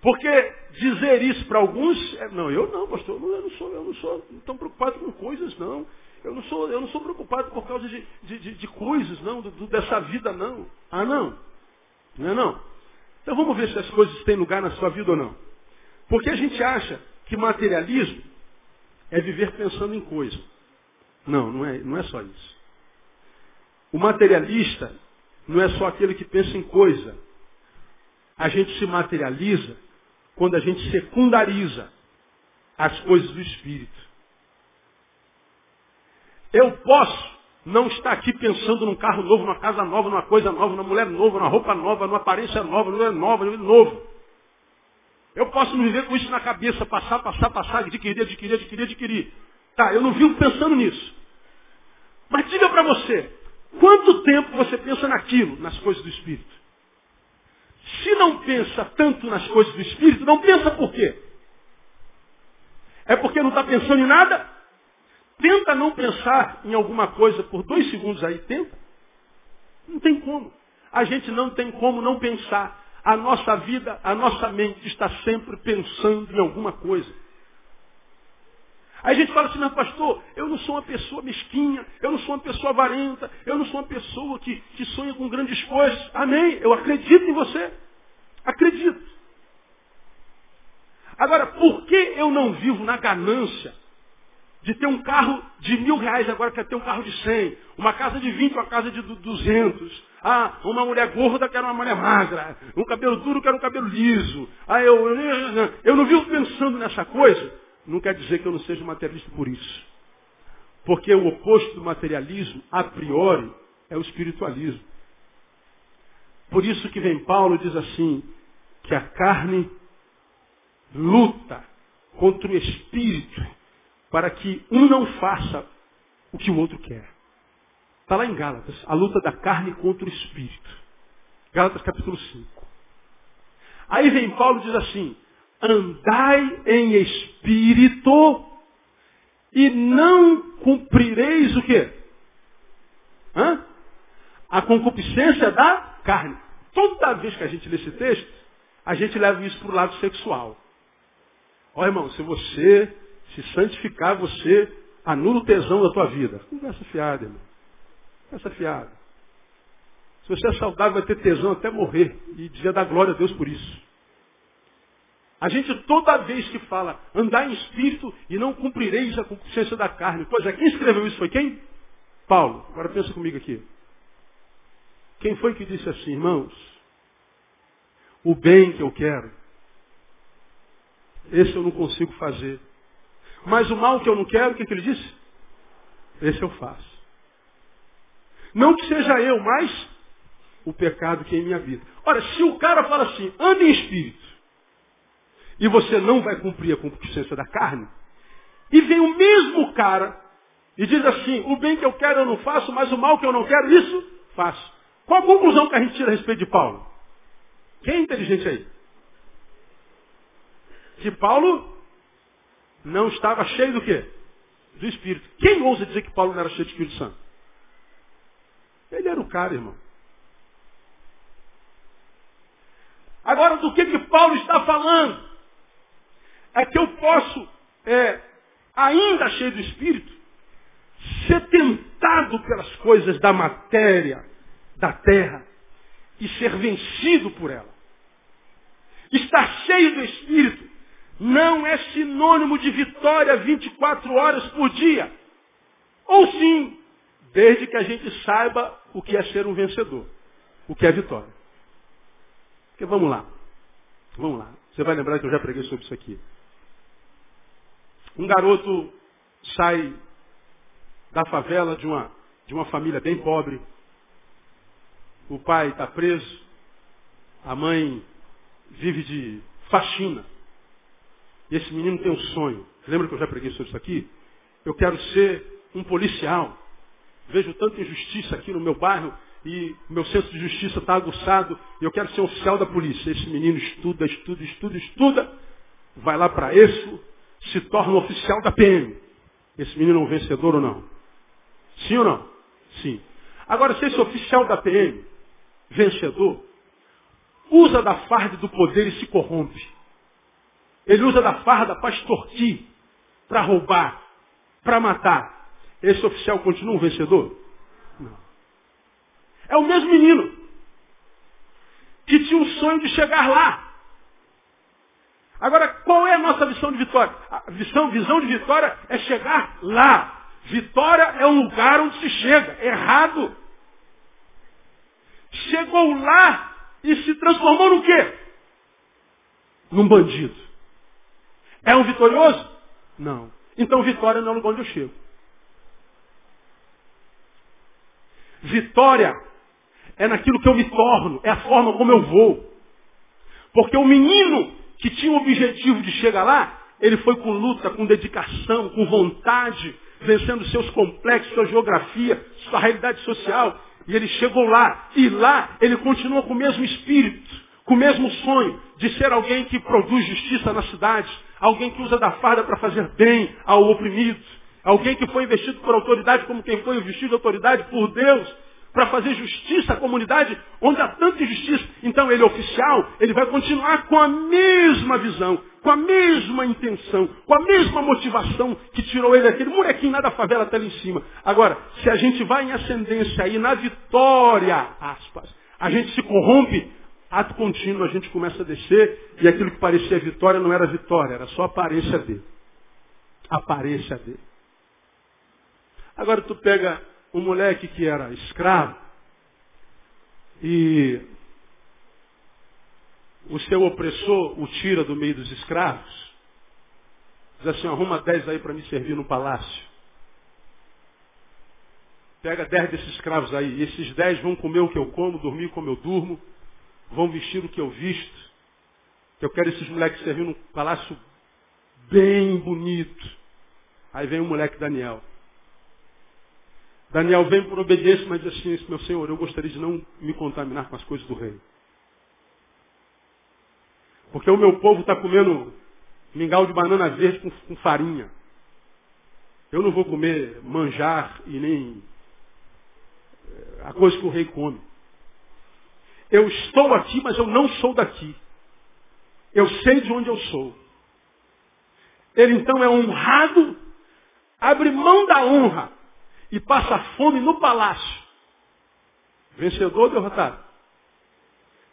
Speaker 1: Porque dizer isso para alguns, é, não, eu não, pastor, eu não sou, eu não sou tão preocupado com coisas, não. Eu não sou, eu não sou preocupado por causa de, de, de, de coisas, não, do, dessa vida, não. Ah, não. Não é não. Então vamos ver se as coisas têm lugar na sua vida ou não. Porque a gente acha que materialismo é viver pensando em coisa. Não, não é, não é só isso. O materialista não é só aquele que pensa em coisa. A gente se materializa quando a gente secundariza as coisas do Espírito. Eu posso não estar aqui pensando num carro novo, numa casa nova, numa coisa nova, numa mulher nova, numa roupa nova, numa aparência nova, numa nova, numa novo. Eu posso me viver com isso na cabeça, passar, passar, passar, adquirir, adquirir, adquirir, adquirir. Tá, eu não vivo pensando nisso. Mas diga para você, quanto tempo você pensa naquilo, nas coisas do Espírito? Se não pensa tanto nas coisas do Espírito, não pensa por quê? É porque não está pensando em nada? Tenta não pensar em alguma coisa por dois segundos aí, tenta. Não tem como. A gente não tem como não pensar. A nossa vida, a nossa mente está sempre pensando em alguma coisa. Aí a gente fala assim, mas pastor, eu não sou uma pessoa mesquinha, eu não sou uma pessoa avarenta, eu não sou uma pessoa que, que sonha com grandes coisas. Amém, eu acredito em você. Acredito. Agora, por que eu não vivo na ganância de ter um carro de mil reais, agora quer ter um carro de cem, uma casa de vinte, uma casa de duzentos, ah, uma mulher gorda quer uma mulher magra, um cabelo duro quer um cabelo liso, ah, eu, eu não vivo pensando nessa coisa, não quer dizer que eu não seja materialista por isso. Porque o oposto do materialismo, a priori, é o espiritualismo. Por isso que vem Paulo e diz assim, que a carne luta contra o espírito para que um não faça o que o outro quer. Está lá em Gálatas, a luta da carne contra o espírito. Gálatas capítulo 5. Aí vem Paulo e diz assim, andai em espírito e não cumprireis o quê? Hã? A concupiscência da carne. Toda vez que a gente lê esse texto, a gente leva isso para o lado sexual. Ó irmão, se você se santificar, você anula o tesão da tua vida. Conversa fiada, irmão. Conversa fiada. Se você é saudável, vai ter tesão até morrer. E devia dar glória a Deus por isso. A gente toda vez que fala andar em espírito e não cumprireis a consciência da carne. Pois é, quem escreveu isso foi quem? Paulo. Agora pensa comigo aqui. Quem foi que disse assim, irmãos? O bem que eu quero, esse eu não consigo fazer. Mas o mal que eu não quero, o que, que ele disse? Esse eu faço. Não que seja eu, mas o pecado que é em minha vida. Ora, se o cara fala assim, ande em espírito, e você não vai cumprir a concupiscência da carne, e vem o mesmo cara e diz assim, o bem que eu quero eu não faço, mas o mal que eu não quero, isso faço. Qual a conclusão que a gente tira a respeito de Paulo? Quem é inteligente aí? Que Paulo não estava cheio do quê? Do Espírito. Quem ousa dizer que Paulo não era cheio do Espírito Santo? Ele era o cara, irmão. Agora, do que que Paulo está falando? É que eu posso, é, ainda cheio do Espírito, ser tentado pelas coisas da matéria, da terra, e ser vencido por ela. Estar cheio do Espírito não é sinônimo de vitória 24 horas por dia. Ou sim, desde que a gente saiba o que é ser um vencedor, o que é vitória. Porque vamos lá, vamos lá. Você vai lembrar que eu já preguei sobre isso aqui. Um garoto sai da favela de uma, de uma família bem pobre. O pai está preso, a mãe vive de faxina. E esse menino tem um sonho. Lembra que eu já preguei sobre isso aqui? Eu quero ser um policial. Vejo tanta injustiça aqui no meu bairro e meu senso de justiça está aguçado e eu quero ser oficial da polícia. Esse menino estuda, estuda, estuda, estuda, vai lá para isso, se torna um oficial da PM. Esse menino é um vencedor ou não? Sim ou não? Sim. Agora, se esse oficial da PM, vencedor, usa da farda do poder e se corrompe. Ele usa da farda para extorquir, para roubar, para matar. Esse oficial continua um vencedor? Não. É o mesmo menino que tinha um sonho de chegar lá. Agora, qual é a nossa visão de vitória? A visão, visão de vitória é chegar lá. Vitória é um lugar onde se chega. Errado. Chegou lá e se transformou no quê? Num bandido. É um vitorioso? Não. Então vitória não é o lugar onde eu chego. Vitória é naquilo que eu me torno, é a forma como eu vou. Porque o menino que tinha o objetivo de chegar lá, ele foi com luta, com dedicação, com vontade, vencendo seus complexos, sua geografia, sua realidade social. E ele chegou lá. E lá ele continua com o mesmo espírito, com o mesmo sonho de ser alguém que produz justiça na cidade, alguém que usa da farda para fazer bem ao oprimido, alguém que foi investido por autoridade como quem foi investido de autoridade por Deus, para fazer justiça à comunidade onde há tanta injustiça. Então ele é oficial, ele vai continuar com a mesma visão, com a mesma intenção, com a mesma motivação que tirou ele daquele molequinho lá da favela até ali em cima. Agora, se a gente vai em ascendência aí na vitória, aspas, a gente se corrompe, ato contínuo a gente começa a descer e aquilo que parecia vitória não era vitória, era só aparência dele. Aparência dele. Agora tu pega um moleque que era escravo e o seu opressor o tira do meio dos escravos, diz assim, arruma dez aí para me servir no palácio. Pega dez desses escravos aí, e esses dez vão comer o que eu como, dormir como eu durmo, vão vestir o que eu visto. Eu quero esses moleques servir num palácio bem bonito. Aí vem o moleque Daniel. Daniel vem por obediência, mas diz assim, meu senhor, eu gostaria de não me contaminar com as coisas do rei. Porque o meu povo está comendo mingau de banana verde com, com farinha. Eu não vou comer manjar e nem eh, a coisa que o rei come. Eu estou aqui, mas eu não sou daqui. Eu sei de onde eu sou. Ele então é honrado, abre mão da honra e passa fome no palácio. Vencedor ou derrotado?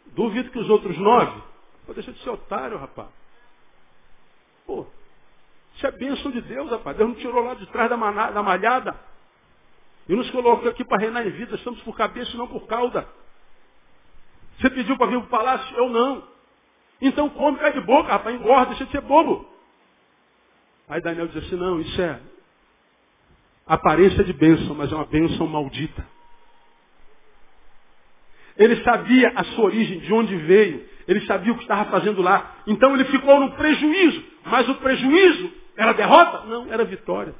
Speaker 1: Duvido que os outros nove. Pô, deixa de ser otário, rapaz. Pô, isso é bênção de Deus, rapaz. Deus não tirou lá de trás da, manada, da malhada. E nos colocou aqui para reinar em vida. Estamos por cabeça e não por cauda. Você pediu para vir para o palácio? Eu não. Então come, cai de boca, rapaz, engorda, deixa de ser bobo. Aí Daniel diz assim, não, isso é aparência de bênção, mas é uma bênção maldita. Ele sabia a sua origem, de onde veio. Ele sabia o que estava fazendo lá. Então ele ficou no prejuízo. Mas o prejuízo era derrota? Não, era vitória.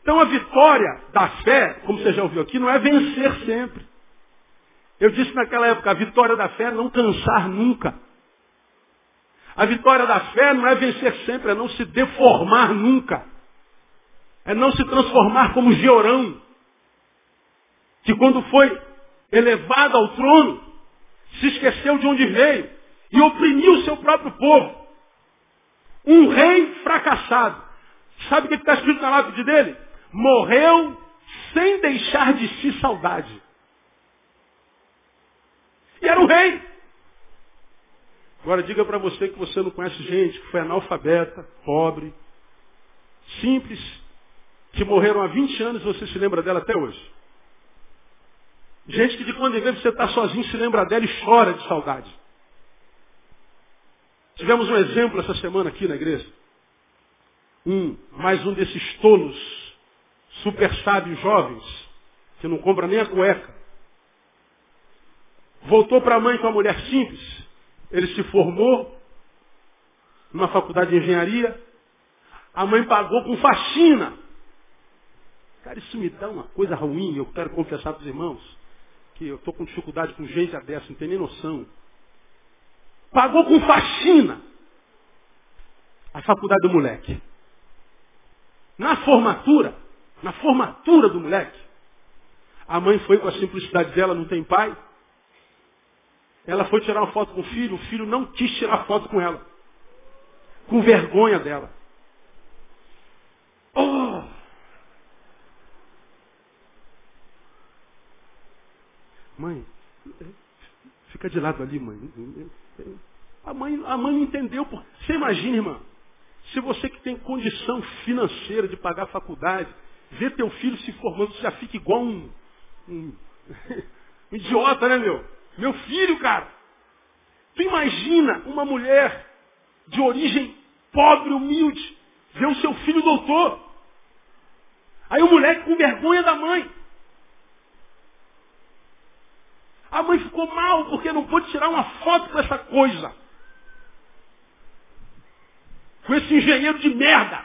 Speaker 1: Então a vitória da fé, como você já ouviu aqui, não é vencer sempre. Eu disse naquela época, a vitória da fé é não cansar nunca. A vitória da fé não é vencer sempre, é não se deformar nunca. É não se transformar como Georão, que quando foi elevado ao trono, se esqueceu de onde veio e oprimiu o seu próprio povo. Um rei fracassado. Sabe o que está escrito na lápide dele? Morreu sem deixar de si saudade. E era um rei. Agora diga para você que você não conhece gente que foi analfabeta, pobre, simples, que morreram há 20 anos e você se lembra dela até hoje. Gente que de quando em vez você está sozinho se lembra dela e chora de saudade. Tivemos um exemplo essa semana aqui na igreja. Um, mais um desses tolos, super sábios jovens, que não compra nem a cueca. Voltou para a mãe com a mulher simples. Ele se formou numa faculdade de engenharia. A mãe pagou com faxina. Cara, isso me dá uma coisa ruim. Eu quero confessar para os irmãos que eu estou com dificuldade com gente dessa, não tem nem noção. Pagou com faxina a faculdade do moleque. Na formatura, na formatura do moleque, a mãe foi com a simplicidade dela, não tem pai. Ela foi tirar uma foto com o filho, o filho não quis tirar foto com ela. Com vergonha dela. Oh! Mãe, fica de lado ali, mãe. A mãe, a mãe entendeu. Por... Você imagina, irmã, se você que tem condição financeira de pagar a faculdade, vê teu filho se formando, você já fica igual um, um, um idiota, né, meu? Meu filho, cara. Tu imagina uma mulher de origem pobre, humilde, ver o seu filho doutor. Aí o moleque com vergonha da mãe. A mãe ficou mal porque não pôde tirar uma foto com essa coisa. Com esse engenheiro de merda.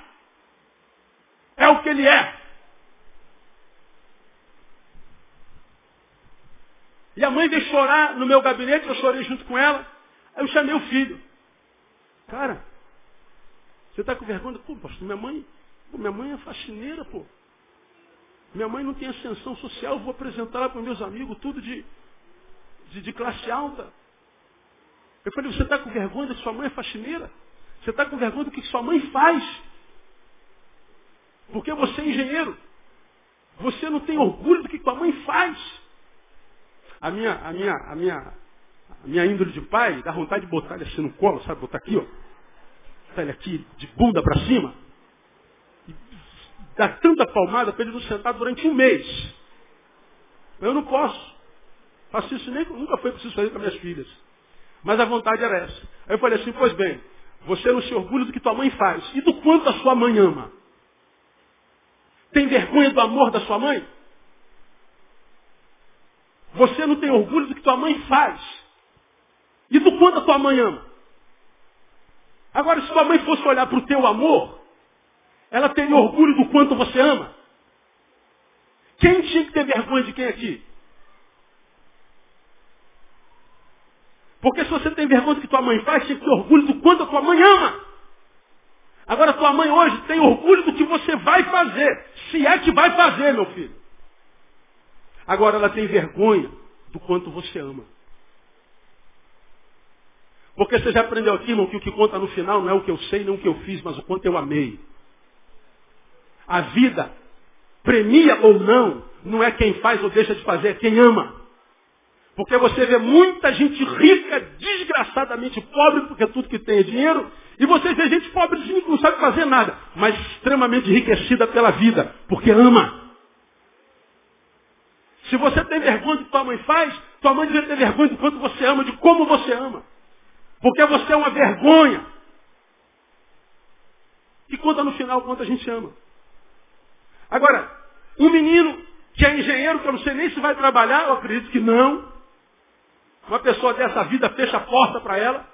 Speaker 1: É o que ele é. E a mãe veio chorar no meu gabinete, eu chorei junto com ela. Aí eu chamei o filho. Cara, você está com vergonha? Pô, pastor, minha mãe, pô, minha mãe é faxineira, pô. Minha mãe não tem ascensão social, eu vou apresentar ela para meus amigos, tudo de, de, de classe alta. Eu falei, você está com vergonha da sua mãe é faxineira? Você está com vergonha do que sua mãe faz? Porque você é engenheiro. Você não tem orgulho do que sua mãe faz. A minha, a minha, a minha, a minha índole de pai dá vontade de botar ele assim no colo, sabe? Botar aqui, ó. Botar ele aqui de bunda para cima. E dá tanta palmada para ele não sentar durante um mês. Eu não posso. Faço isso nem, nunca foi preciso fazer com minhas filhas. Mas a vontade era essa. Aí eu falei assim, pois bem, você não se orgulha do que tua mãe faz. E do quanto a sua mãe ama? Tem vergonha do amor da sua mãe? Você não tem orgulho do que tua mãe faz. E do quanto a tua mãe ama. Agora, se tua mãe fosse olhar para o teu amor, ela teria orgulho do quanto você ama. Quem tinha que ter vergonha de quem aqui? Porque se você tem vergonha do que tua mãe faz, tinha que ter orgulho do quanto a tua mãe ama. Agora tua mãe hoje tem orgulho do que você vai fazer. Se é que vai fazer, meu filho. Agora ela tem vergonha do quanto você ama. Porque você já aprendeu aqui, irmão, que o que conta no final não é o que eu sei, não o que eu fiz, mas o quanto eu amei. A vida, premia ou não, não é quem faz ou deixa de fazer, é quem ama. Porque você vê muita gente rica, desgraçadamente pobre, porque tudo que tem é dinheiro, e você vê gente pobrezinha que não sabe fazer nada, mas extremamente enriquecida pela vida, porque ama. Se você tem vergonha do que tua mãe faz, tua mãe deve ter vergonha do quanto você ama, de como você ama. Porque você é uma vergonha. E conta no final quanto a gente ama. Agora, um menino que é engenheiro, que eu não sei nem se vai trabalhar, eu acredito que não. Uma pessoa dessa vida fecha a porta para ela.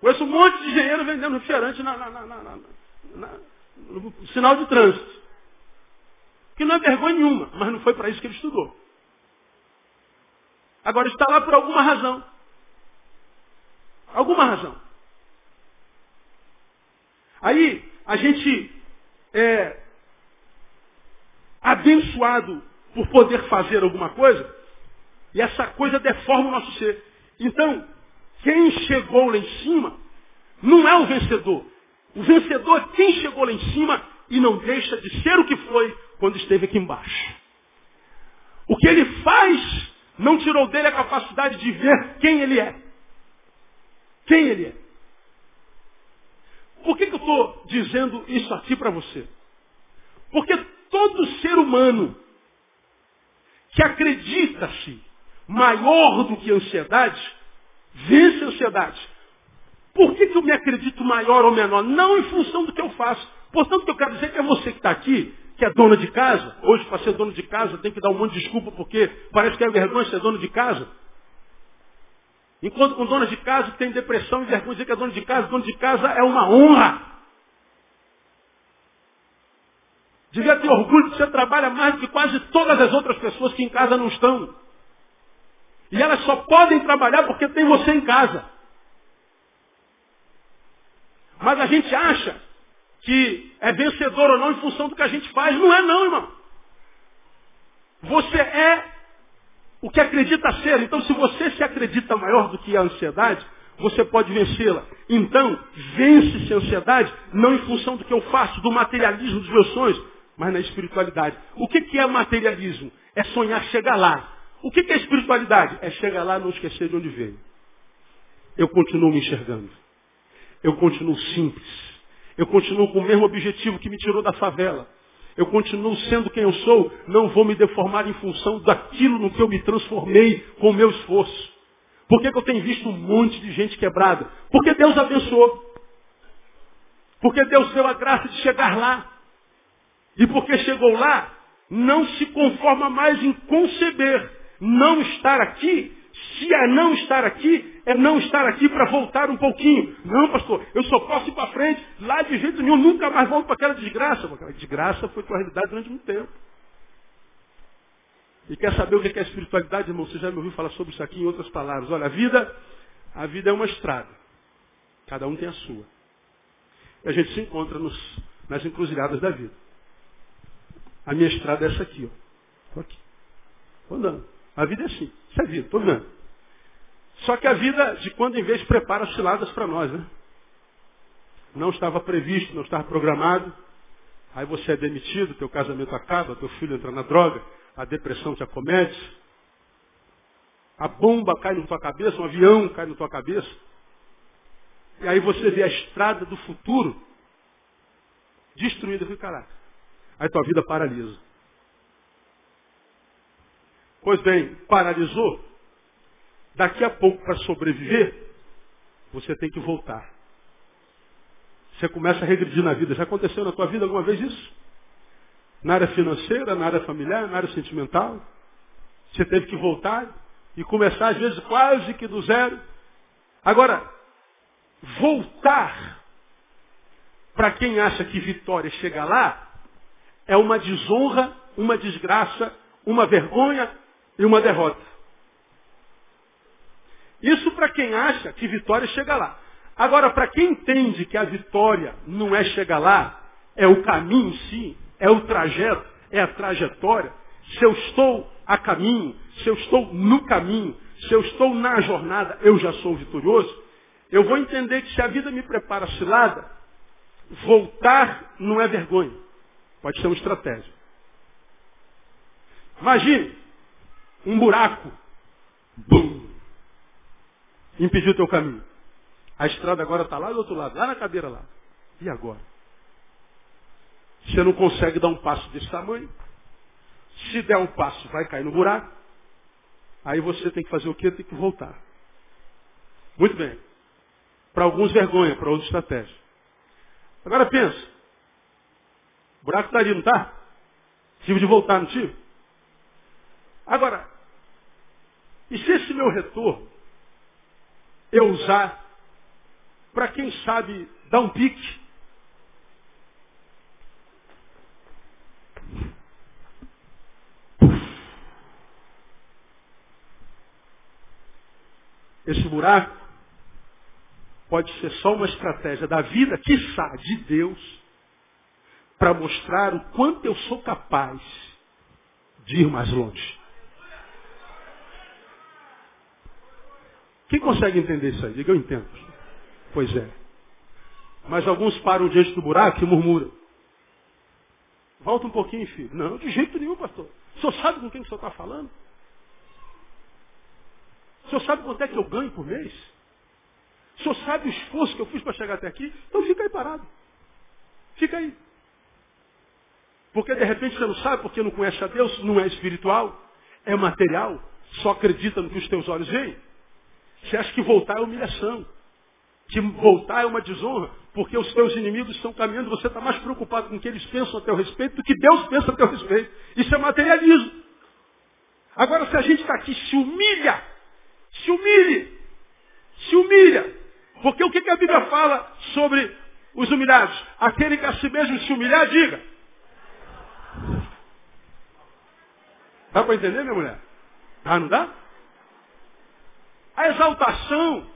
Speaker 1: Conheço um monte de engenheiro vendendo refrigerante na, na, na, no sinal de trânsito. Que não é vergonha nenhuma, mas não foi para isso que ele estudou. Agora está lá por alguma razão. Alguma razão. Aí a gente é abençoado por poder fazer alguma coisa, e essa coisa deforma o nosso ser. Então, quem chegou lá em cima não é o vencedor. O vencedor é quem chegou lá em cima e não deixa de ser o que foi quando esteve aqui embaixo. O que ele faz não tirou dele a capacidade de ver quem ele é. Quem ele é. Por que, que eu estou dizendo isso aqui para você? Porque todo ser humano que acredita-se maior do que a ansiedade, vence a ansiedade. Por que, que eu me acredito maior ou menor? Não em função do que eu faço. Portanto, o que eu quero dizer é que é você que está aqui, que é dona de casa. Hoje, para ser dono de casa, tem que dar um monte de desculpa porque parece que é vergonha ser dono de casa. Enquanto com dona de casa que tem depressão e vergonha dizer que é dono de casa, dono de casa é uma honra. Devia ter orgulho de você trabalha mais do que quase todas as outras pessoas que em casa não estão. E elas só podem trabalhar porque tem você em casa. Mas a gente acha que é vencedor ou não em função do que a gente faz. Não é não, irmão. Você é o que acredita ser. Então, se você se acredita maior do que a ansiedade, você pode vencê-la. Então, vence-se a ansiedade, não em função do que eu faço, do materialismo dos meus sonhos, mas na espiritualidade. O que, que é materialismo? É sonhar chegar lá. O que, que é espiritualidade? É chegar lá e não esquecer de onde veio. Eu continuo me enxergando. Eu continuo simples. Eu continuo com o mesmo objetivo que me tirou da favela. Eu continuo sendo quem eu sou, não vou me deformar em função daquilo no que eu me transformei com o meu esforço. Por que, que eu tenho visto um monte de gente quebrada? Porque Deus abençoou. Porque Deus deu a graça de chegar lá. E porque chegou lá, não se conforma mais em conceber não estar aqui se é não estar aqui, é não estar aqui para voltar um pouquinho. Não, pastor, eu só posso ir para frente, lá de jeito nenhum, nunca mais volto para aquela desgraça. Aquela desgraça foi tua realidade durante muito tempo. E quer saber o que é espiritualidade, irmão? Você já me ouviu falar sobre isso aqui em outras palavras. Olha, a vida, a vida é uma estrada. Cada um tem a sua. E a gente se encontra nos, nas encruzilhadas da vida. A minha estrada é essa aqui, ó. Estou aqui. Estou andando. A vida é assim. Isso é vida, estou vendo. Só que a vida, de quando em vez, prepara ciladas para nós, né? Não estava previsto, não estava programado. Aí você é demitido, teu casamento acaba, teu filho entra na droga, a depressão te acomete. A bomba cai na tua cabeça, um avião cai na tua cabeça. E aí você vê a estrada do futuro destruída. Eu caraca. Aí tua vida paralisa. Pois bem, paralisou. Daqui a pouco, para sobreviver, você tem que voltar. Você começa a regredir na vida. Já aconteceu na tua vida alguma vez isso? Na área financeira, na área familiar, na área sentimental? Você teve que voltar e começar, às vezes, quase que do zero. Agora, voltar, para quem acha que vitória chega lá, é uma desonra uma desgraça, uma vergonha e uma derrota. Isso para quem acha que vitória chega lá. Agora, para quem entende que a vitória não é chegar lá, é o caminho em si, é o trajeto, é a trajetória. Se eu estou a caminho, se eu estou no caminho, se eu estou na jornada, eu já sou vitorioso. Eu vou entender que se a vida me prepara cilada, voltar não é vergonha. Pode ser uma estratégia. Imagine um buraco. Bum! Impediu o teu caminho. A estrada agora está lá do outro lado, lá na cadeira lá. E agora? Você não consegue dar um passo desse tamanho. Se der um passo, vai cair no buraco. Aí você tem que fazer o quê? Tem que voltar. Muito bem. Para alguns vergonha, para outros estratégia. Agora pensa. O buraco está ali, não está? Tive de voltar, não tive? Agora, e se esse meu retorno eu usar para quem sabe dar um pique Esse buraco pode ser só uma estratégia da vida, quiçá, de Deus, para mostrar o quanto eu sou capaz de ir mais longe. Quem consegue entender isso aí? Diga, eu entendo. Pois é. Mas alguns param diante do buraco e murmuram. Volta um pouquinho, filho. Não, de jeito nenhum, pastor. O senhor sabe com quem o senhor está falando? O senhor sabe quanto é que eu ganho por mês? O senhor sabe o esforço que eu fiz para chegar até aqui? Então fica aí parado. Fica aí. Porque de repente você não sabe, porque não conhece a Deus, não é espiritual, é material, só acredita no que os teus olhos veem. Você acha que voltar é humilhação. Que voltar é uma desonra, porque os teus inimigos estão caminhando, você está mais preocupado com o que eles pensam a teu respeito do que Deus pensa a teu respeito. Isso é materialismo. Agora, se a gente está aqui se humilha se humilhe. Se humilha. Porque o que, que a Bíblia fala sobre os humilhados? Aquele que a si mesmo se humilhar, diga. Dá para entender, minha mulher? Ah, não dá? A exaltação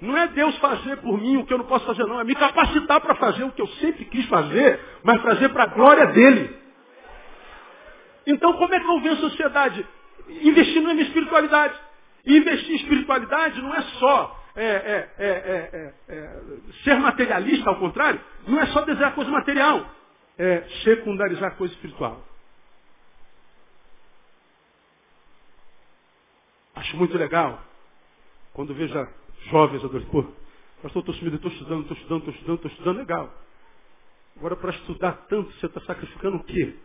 Speaker 1: não é Deus fazer por mim o que eu não posso fazer, não. É me capacitar para fazer o que eu sempre quis fazer, mas fazer para a glória dele. Então, como é que eu venho a sociedade? Investindo na minha espiritualidade. E investir em espiritualidade não é só é, é, é, é, ser materialista, ao contrário, não é só desejar coisa material, é secundarizar coisa espiritual. Acho muito legal quando vejo jovens adolescentes, pô, pastor, estou sumido, estou estudando, estou estudando, estou estudando, estou estudando, legal. Agora, para estudar tanto, você está sacrificando o quê?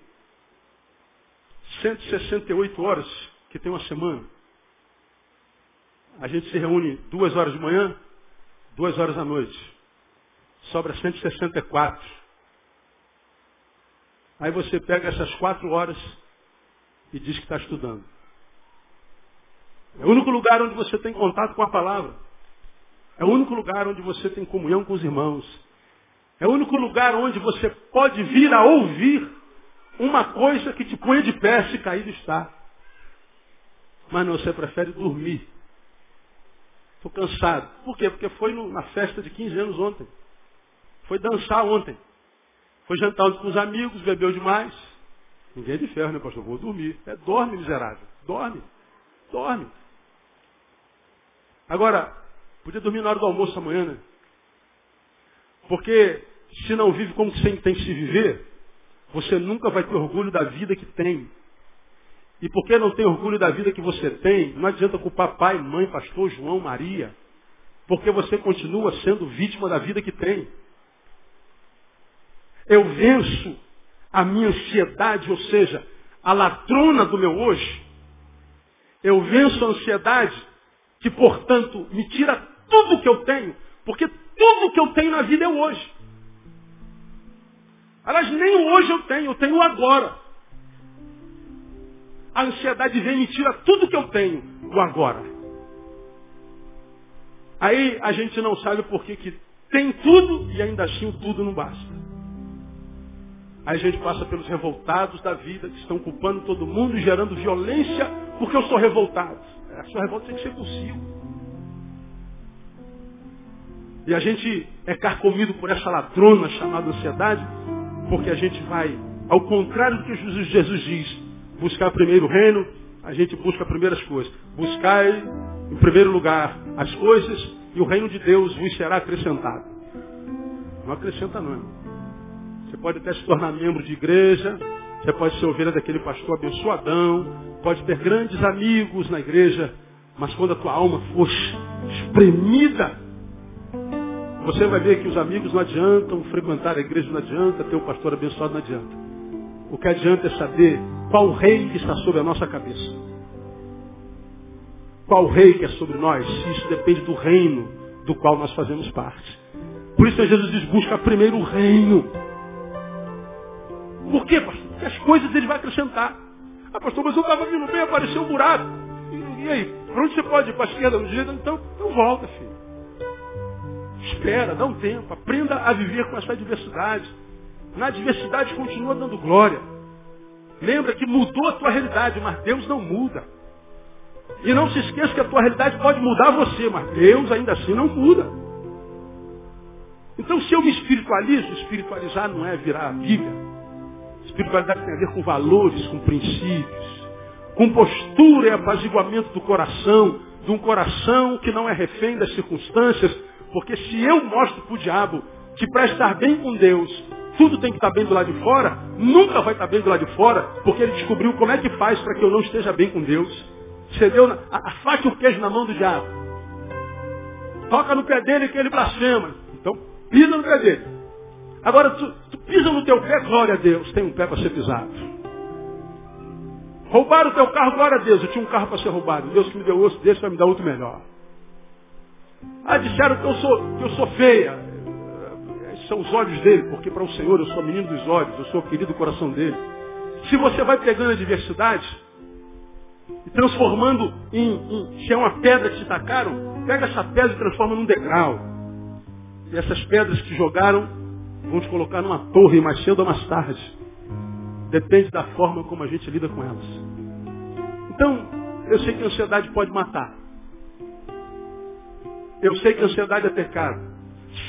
Speaker 1: 168 horas que tem uma semana. A gente se reúne duas horas de manhã, duas horas à noite. Sobra 164. Aí você pega essas quatro horas e diz que está estudando. É o único lugar onde você tem contato com a palavra. É o único lugar onde você tem comunhão com os irmãos. É o único lugar onde você pode vir a ouvir uma coisa que te ponha de pé se caído está. Mas não, você prefere dormir Estou cansado. Por quê? Porque foi na festa de 15 anos ontem. Foi dançar ontem. Foi jantar com os amigos, bebeu demais. Ninguém é de ferro, né, pastor? Vou dormir. É, dorme, miserável. Dorme. Dorme. Agora, podia dormir na hora do almoço amanhã, né? Porque se não vive como você tem que se viver, você nunca vai ter orgulho da vida que tem. E porque não tem orgulho da vida que você tem, não adianta culpar pai, mãe, pastor, João, Maria. Porque você continua sendo vítima da vida que tem. Eu venço a minha ansiedade, ou seja, a ladrona do meu hoje. Eu venço a ansiedade que, portanto, me tira tudo que eu tenho. Porque tudo que eu tenho na vida é o hoje. Aliás, nem o hoje eu tenho, eu tenho o agora a ansiedade vem e me tira tudo que eu tenho, o agora. Aí a gente não sabe por que, que tem tudo e ainda assim o tudo não basta. Aí a gente passa pelos revoltados da vida que estão culpando todo mundo e gerando violência porque eu sou revoltado. A sua revolta tem que ser consigo. E a gente é carcomido por essa ladrona chamada ansiedade, porque a gente vai, ao contrário do que Jesus diz, buscar primeiro o reino, a gente busca primeiras coisas. Buscai, em primeiro lugar, as coisas e o reino de Deus vos será acrescentado. Não acrescenta não. Você pode até se tornar membro de igreja, você pode ser ovelha daquele pastor abençoadão, pode ter grandes amigos na igreja, mas quando a tua alma for espremida, você vai ver que os amigos não adiantam, frequentar a igreja não adianta, ter um pastor abençoado não adianta. O que adianta é saber qual rei que está sobre a nossa cabeça. Qual rei que é sobre nós? Isso depende do reino do qual nós fazemos parte. Por isso Jesus diz, busca primeiro o reino. Por quê, pastor? Porque as coisas ele vai acrescentar. Ah, pastor, mas eu estava vindo bem, apareceu um buraco. E, e aí? Para onde você pode ir? Para a esquerda, no direito? Então, então volta, filho. Espera, dá um tempo. Aprenda a viver com essa adversidade. Na adversidade continua dando glória. Lembra que mudou a tua realidade, mas Deus não muda. E não se esqueça que a tua realidade pode mudar você, mas Deus ainda assim não muda. Então se eu me espiritualizo, espiritualizar não é virar a Bíblia. Espiritualidade tem a ver com valores, com princípios, com postura e apaziguamento do coração, de um coração que não é refém das circunstâncias, porque se eu mostro para o diabo que para estar bem com Deus, tudo tem que estar bem do lado de fora, nunca vai estar bem do lado de fora, porque ele descobriu como é que faz para que eu não esteja bem com Deus. Você deu a, a faca e o queijo na mão do diabo. Toca no pé dele que ele blasfema. Então, pisa no pé dele. Agora, tu, tu pisa no teu pé, glória a Deus, tem um pé para ser pisado. Roubaram o teu carro, glória a Deus, eu tinha um carro para ser roubado. Deus que me deu osso desse vai me dar outro melhor. Ah, disseram que eu sou, que eu sou feia. São os olhos dele, porque para o Senhor eu sou menino dos olhos, eu sou querido coração dele. Se você vai pegando a diversidade e transformando em, em se é uma pedra que te tacaram, pega essa pedra e transforma num degrau. E essas pedras que jogaram vão te colocar numa torre mais cedo ou mais tarde. Depende da forma como a gente lida com elas. Então, eu sei que a ansiedade pode matar. Eu sei que a ansiedade é pecado.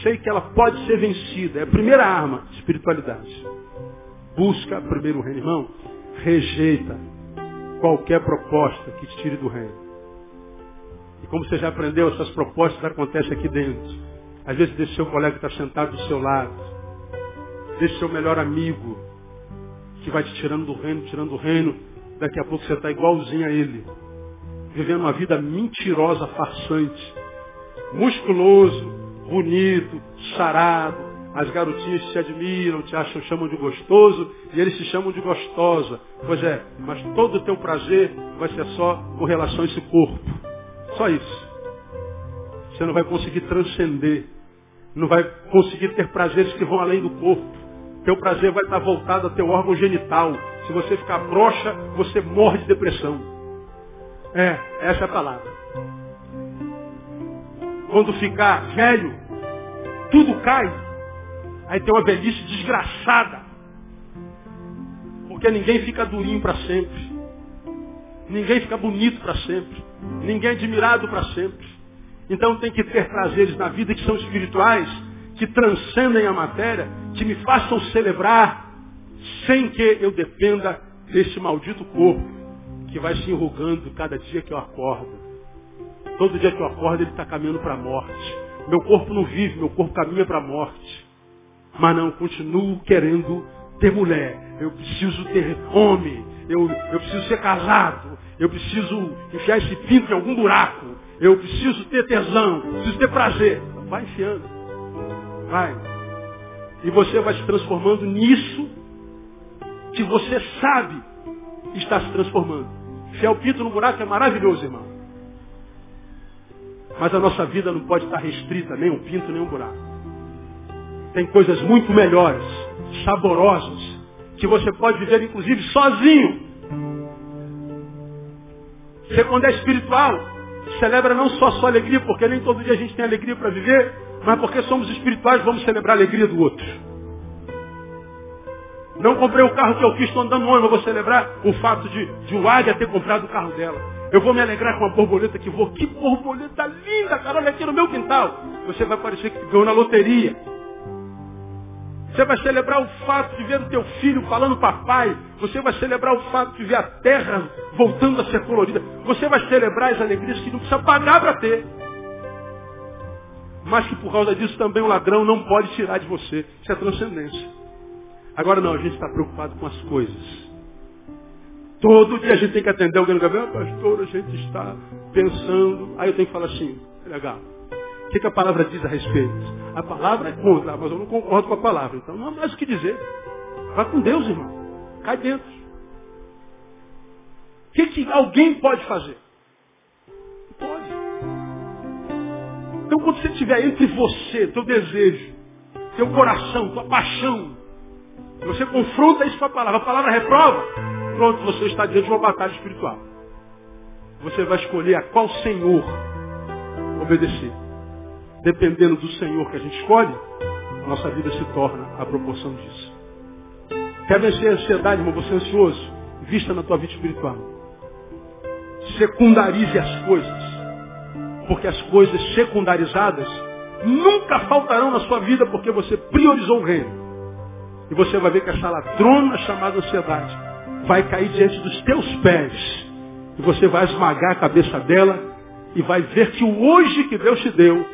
Speaker 1: Sei que ela pode ser vencida. É a primeira arma, espiritualidade. Busca primeiro o reino, irmão. Rejeita qualquer proposta que te tire do reino. E como você já aprendeu, essas propostas acontecem aqui dentro. Às vezes deixa seu colega que está sentado do seu lado. Deixa seu melhor amigo que vai te tirando do reino, tirando do reino. Daqui a pouco você está igualzinho a ele. Vivendo uma vida mentirosa, farsante musculoso, bonito, sarado. As garotinhas te admiram, te acham, chamam de gostoso e eles te chamam de gostosa. Pois é, mas todo o teu prazer vai ser só com relação a esse corpo. Só isso. Você não vai conseguir transcender. Não vai conseguir ter prazeres que vão além do corpo. Teu prazer vai estar voltado ao teu órgão genital. Se você ficar broxa, você morre de depressão. É, essa é a palavra quando ficar velho, tudo cai. Aí tem uma velhice desgraçada. Porque ninguém fica durinho para sempre. Ninguém fica bonito para sempre. Ninguém é admirado para sempre. Então tem que ter prazeres na vida que são espirituais, que transcendem a matéria, que me façam celebrar, sem que eu dependa desse maldito corpo que vai se enrugando cada dia que eu acordo. Todo dia que eu acordo, ele está caminhando para a morte. Meu corpo não vive, meu corpo caminha para a morte. Mas não, continuo querendo ter mulher. Eu preciso ter homem. Eu, eu preciso ser casado. Eu preciso enfiar esse pinto em algum buraco. Eu preciso ter tesão. Preciso ter prazer. Vai enfiando. Vai. E você vai se transformando nisso que você sabe está se transformando. Enfiar o pinto no buraco é maravilhoso, irmão. Mas a nossa vida não pode estar restrita, nem um pinto, nem um buraco. Tem coisas muito melhores, saborosas, que você pode viver inclusive sozinho. Você quando é espiritual, celebra não só a sua alegria, porque nem todo dia a gente tem alegria para viver, mas porque somos espirituais, vamos celebrar a alegria do outro. Não comprei o carro que eu quis, estou andando ônibus, vou celebrar o fato de, de o Águia ter comprado o carro dela. Eu vou me alegrar com a borboleta que vou. Que borboleta linda, cara, olha aqui no meu quintal. Você vai parecer que ganhou na loteria. Você vai celebrar o fato de ver o teu filho falando papai. Você vai celebrar o fato de ver a terra voltando a ser colorida. Você vai celebrar as alegrias que não precisa pagar para ter. Mas que por causa disso também o ladrão não pode tirar de você. Isso é transcendência. Agora não, a gente está preocupado com as coisas. Todo dia a gente tem que atender alguém no cabelo, ah, pastor, a gente está pensando. Aí eu tenho que falar assim, legal. O que, que a palavra diz a respeito? A palavra é contra, mas eu não concordo com a palavra. Então não há mais o que dizer. Vá com Deus, irmão. Cai dentro. O que, que alguém pode fazer? Então quando você estiver entre você, teu desejo, teu coração, tua paixão, você confronta isso com a palavra, a palavra reprova, pronto, você está diante de uma batalha espiritual. Você vai escolher a qual Senhor obedecer dependendo do Senhor que a gente escolhe, nossa vida se torna a proporção disso. Quer vencer a ansiedade, irmão? Você é ansioso? Vista na tua vida espiritual. Secundarize as coisas. Porque as coisas secundarizadas nunca faltarão na sua vida porque você priorizou o reino. E você vai ver que essa ladrona chamada ansiedade vai cair diante dos teus pés. E você vai esmagar a cabeça dela e vai ver que o hoje que Deus te deu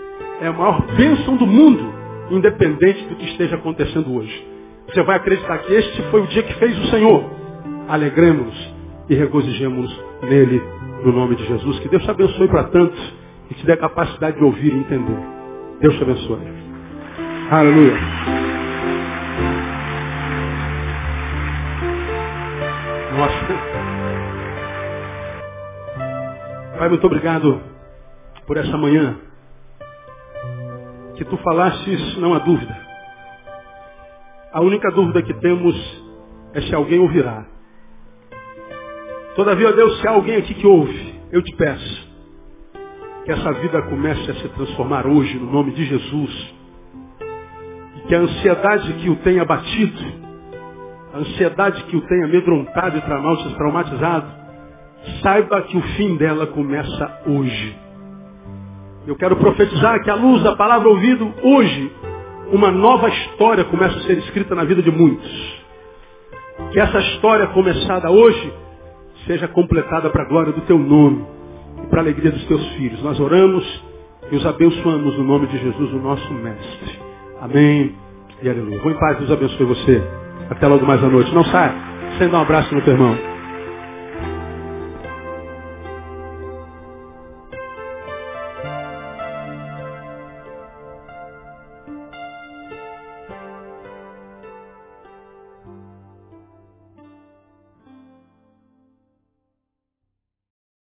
Speaker 1: é a maior bênção do mundo, independente do que esteja acontecendo hoje. Você vai acreditar que este foi o dia que fez o Senhor. Alegremos-nos e regozijemos nele, no nome de Jesus. Que Deus te abençoe para tantos e te dê a capacidade de ouvir e entender. Deus te abençoe. Aleluia. Nossa. Pai, muito obrigado por essa manhã que tu falastes, não há dúvida. A única dúvida que temos é se alguém ouvirá. Todavia, Deus, se há alguém aqui que ouve, eu te peço que essa vida comece a se transformar hoje no nome de Jesus. E que a ansiedade que o tenha batido, a ansiedade que o tenha amedrontado e traumatizado, saiba que o fim dela começa hoje. Eu quero profetizar que à luz da palavra ouvido hoje, uma nova história começa a ser escrita na vida de muitos. Que essa história começada hoje seja completada para a glória do teu nome para a alegria dos teus filhos. Nós oramos e os abençoamos no nome de Jesus, o nosso mestre. Amém e aleluia. Vou em paz, Deus abençoe você. Até logo mais à noite. Não saia, sem dar um abraço no teu irmão.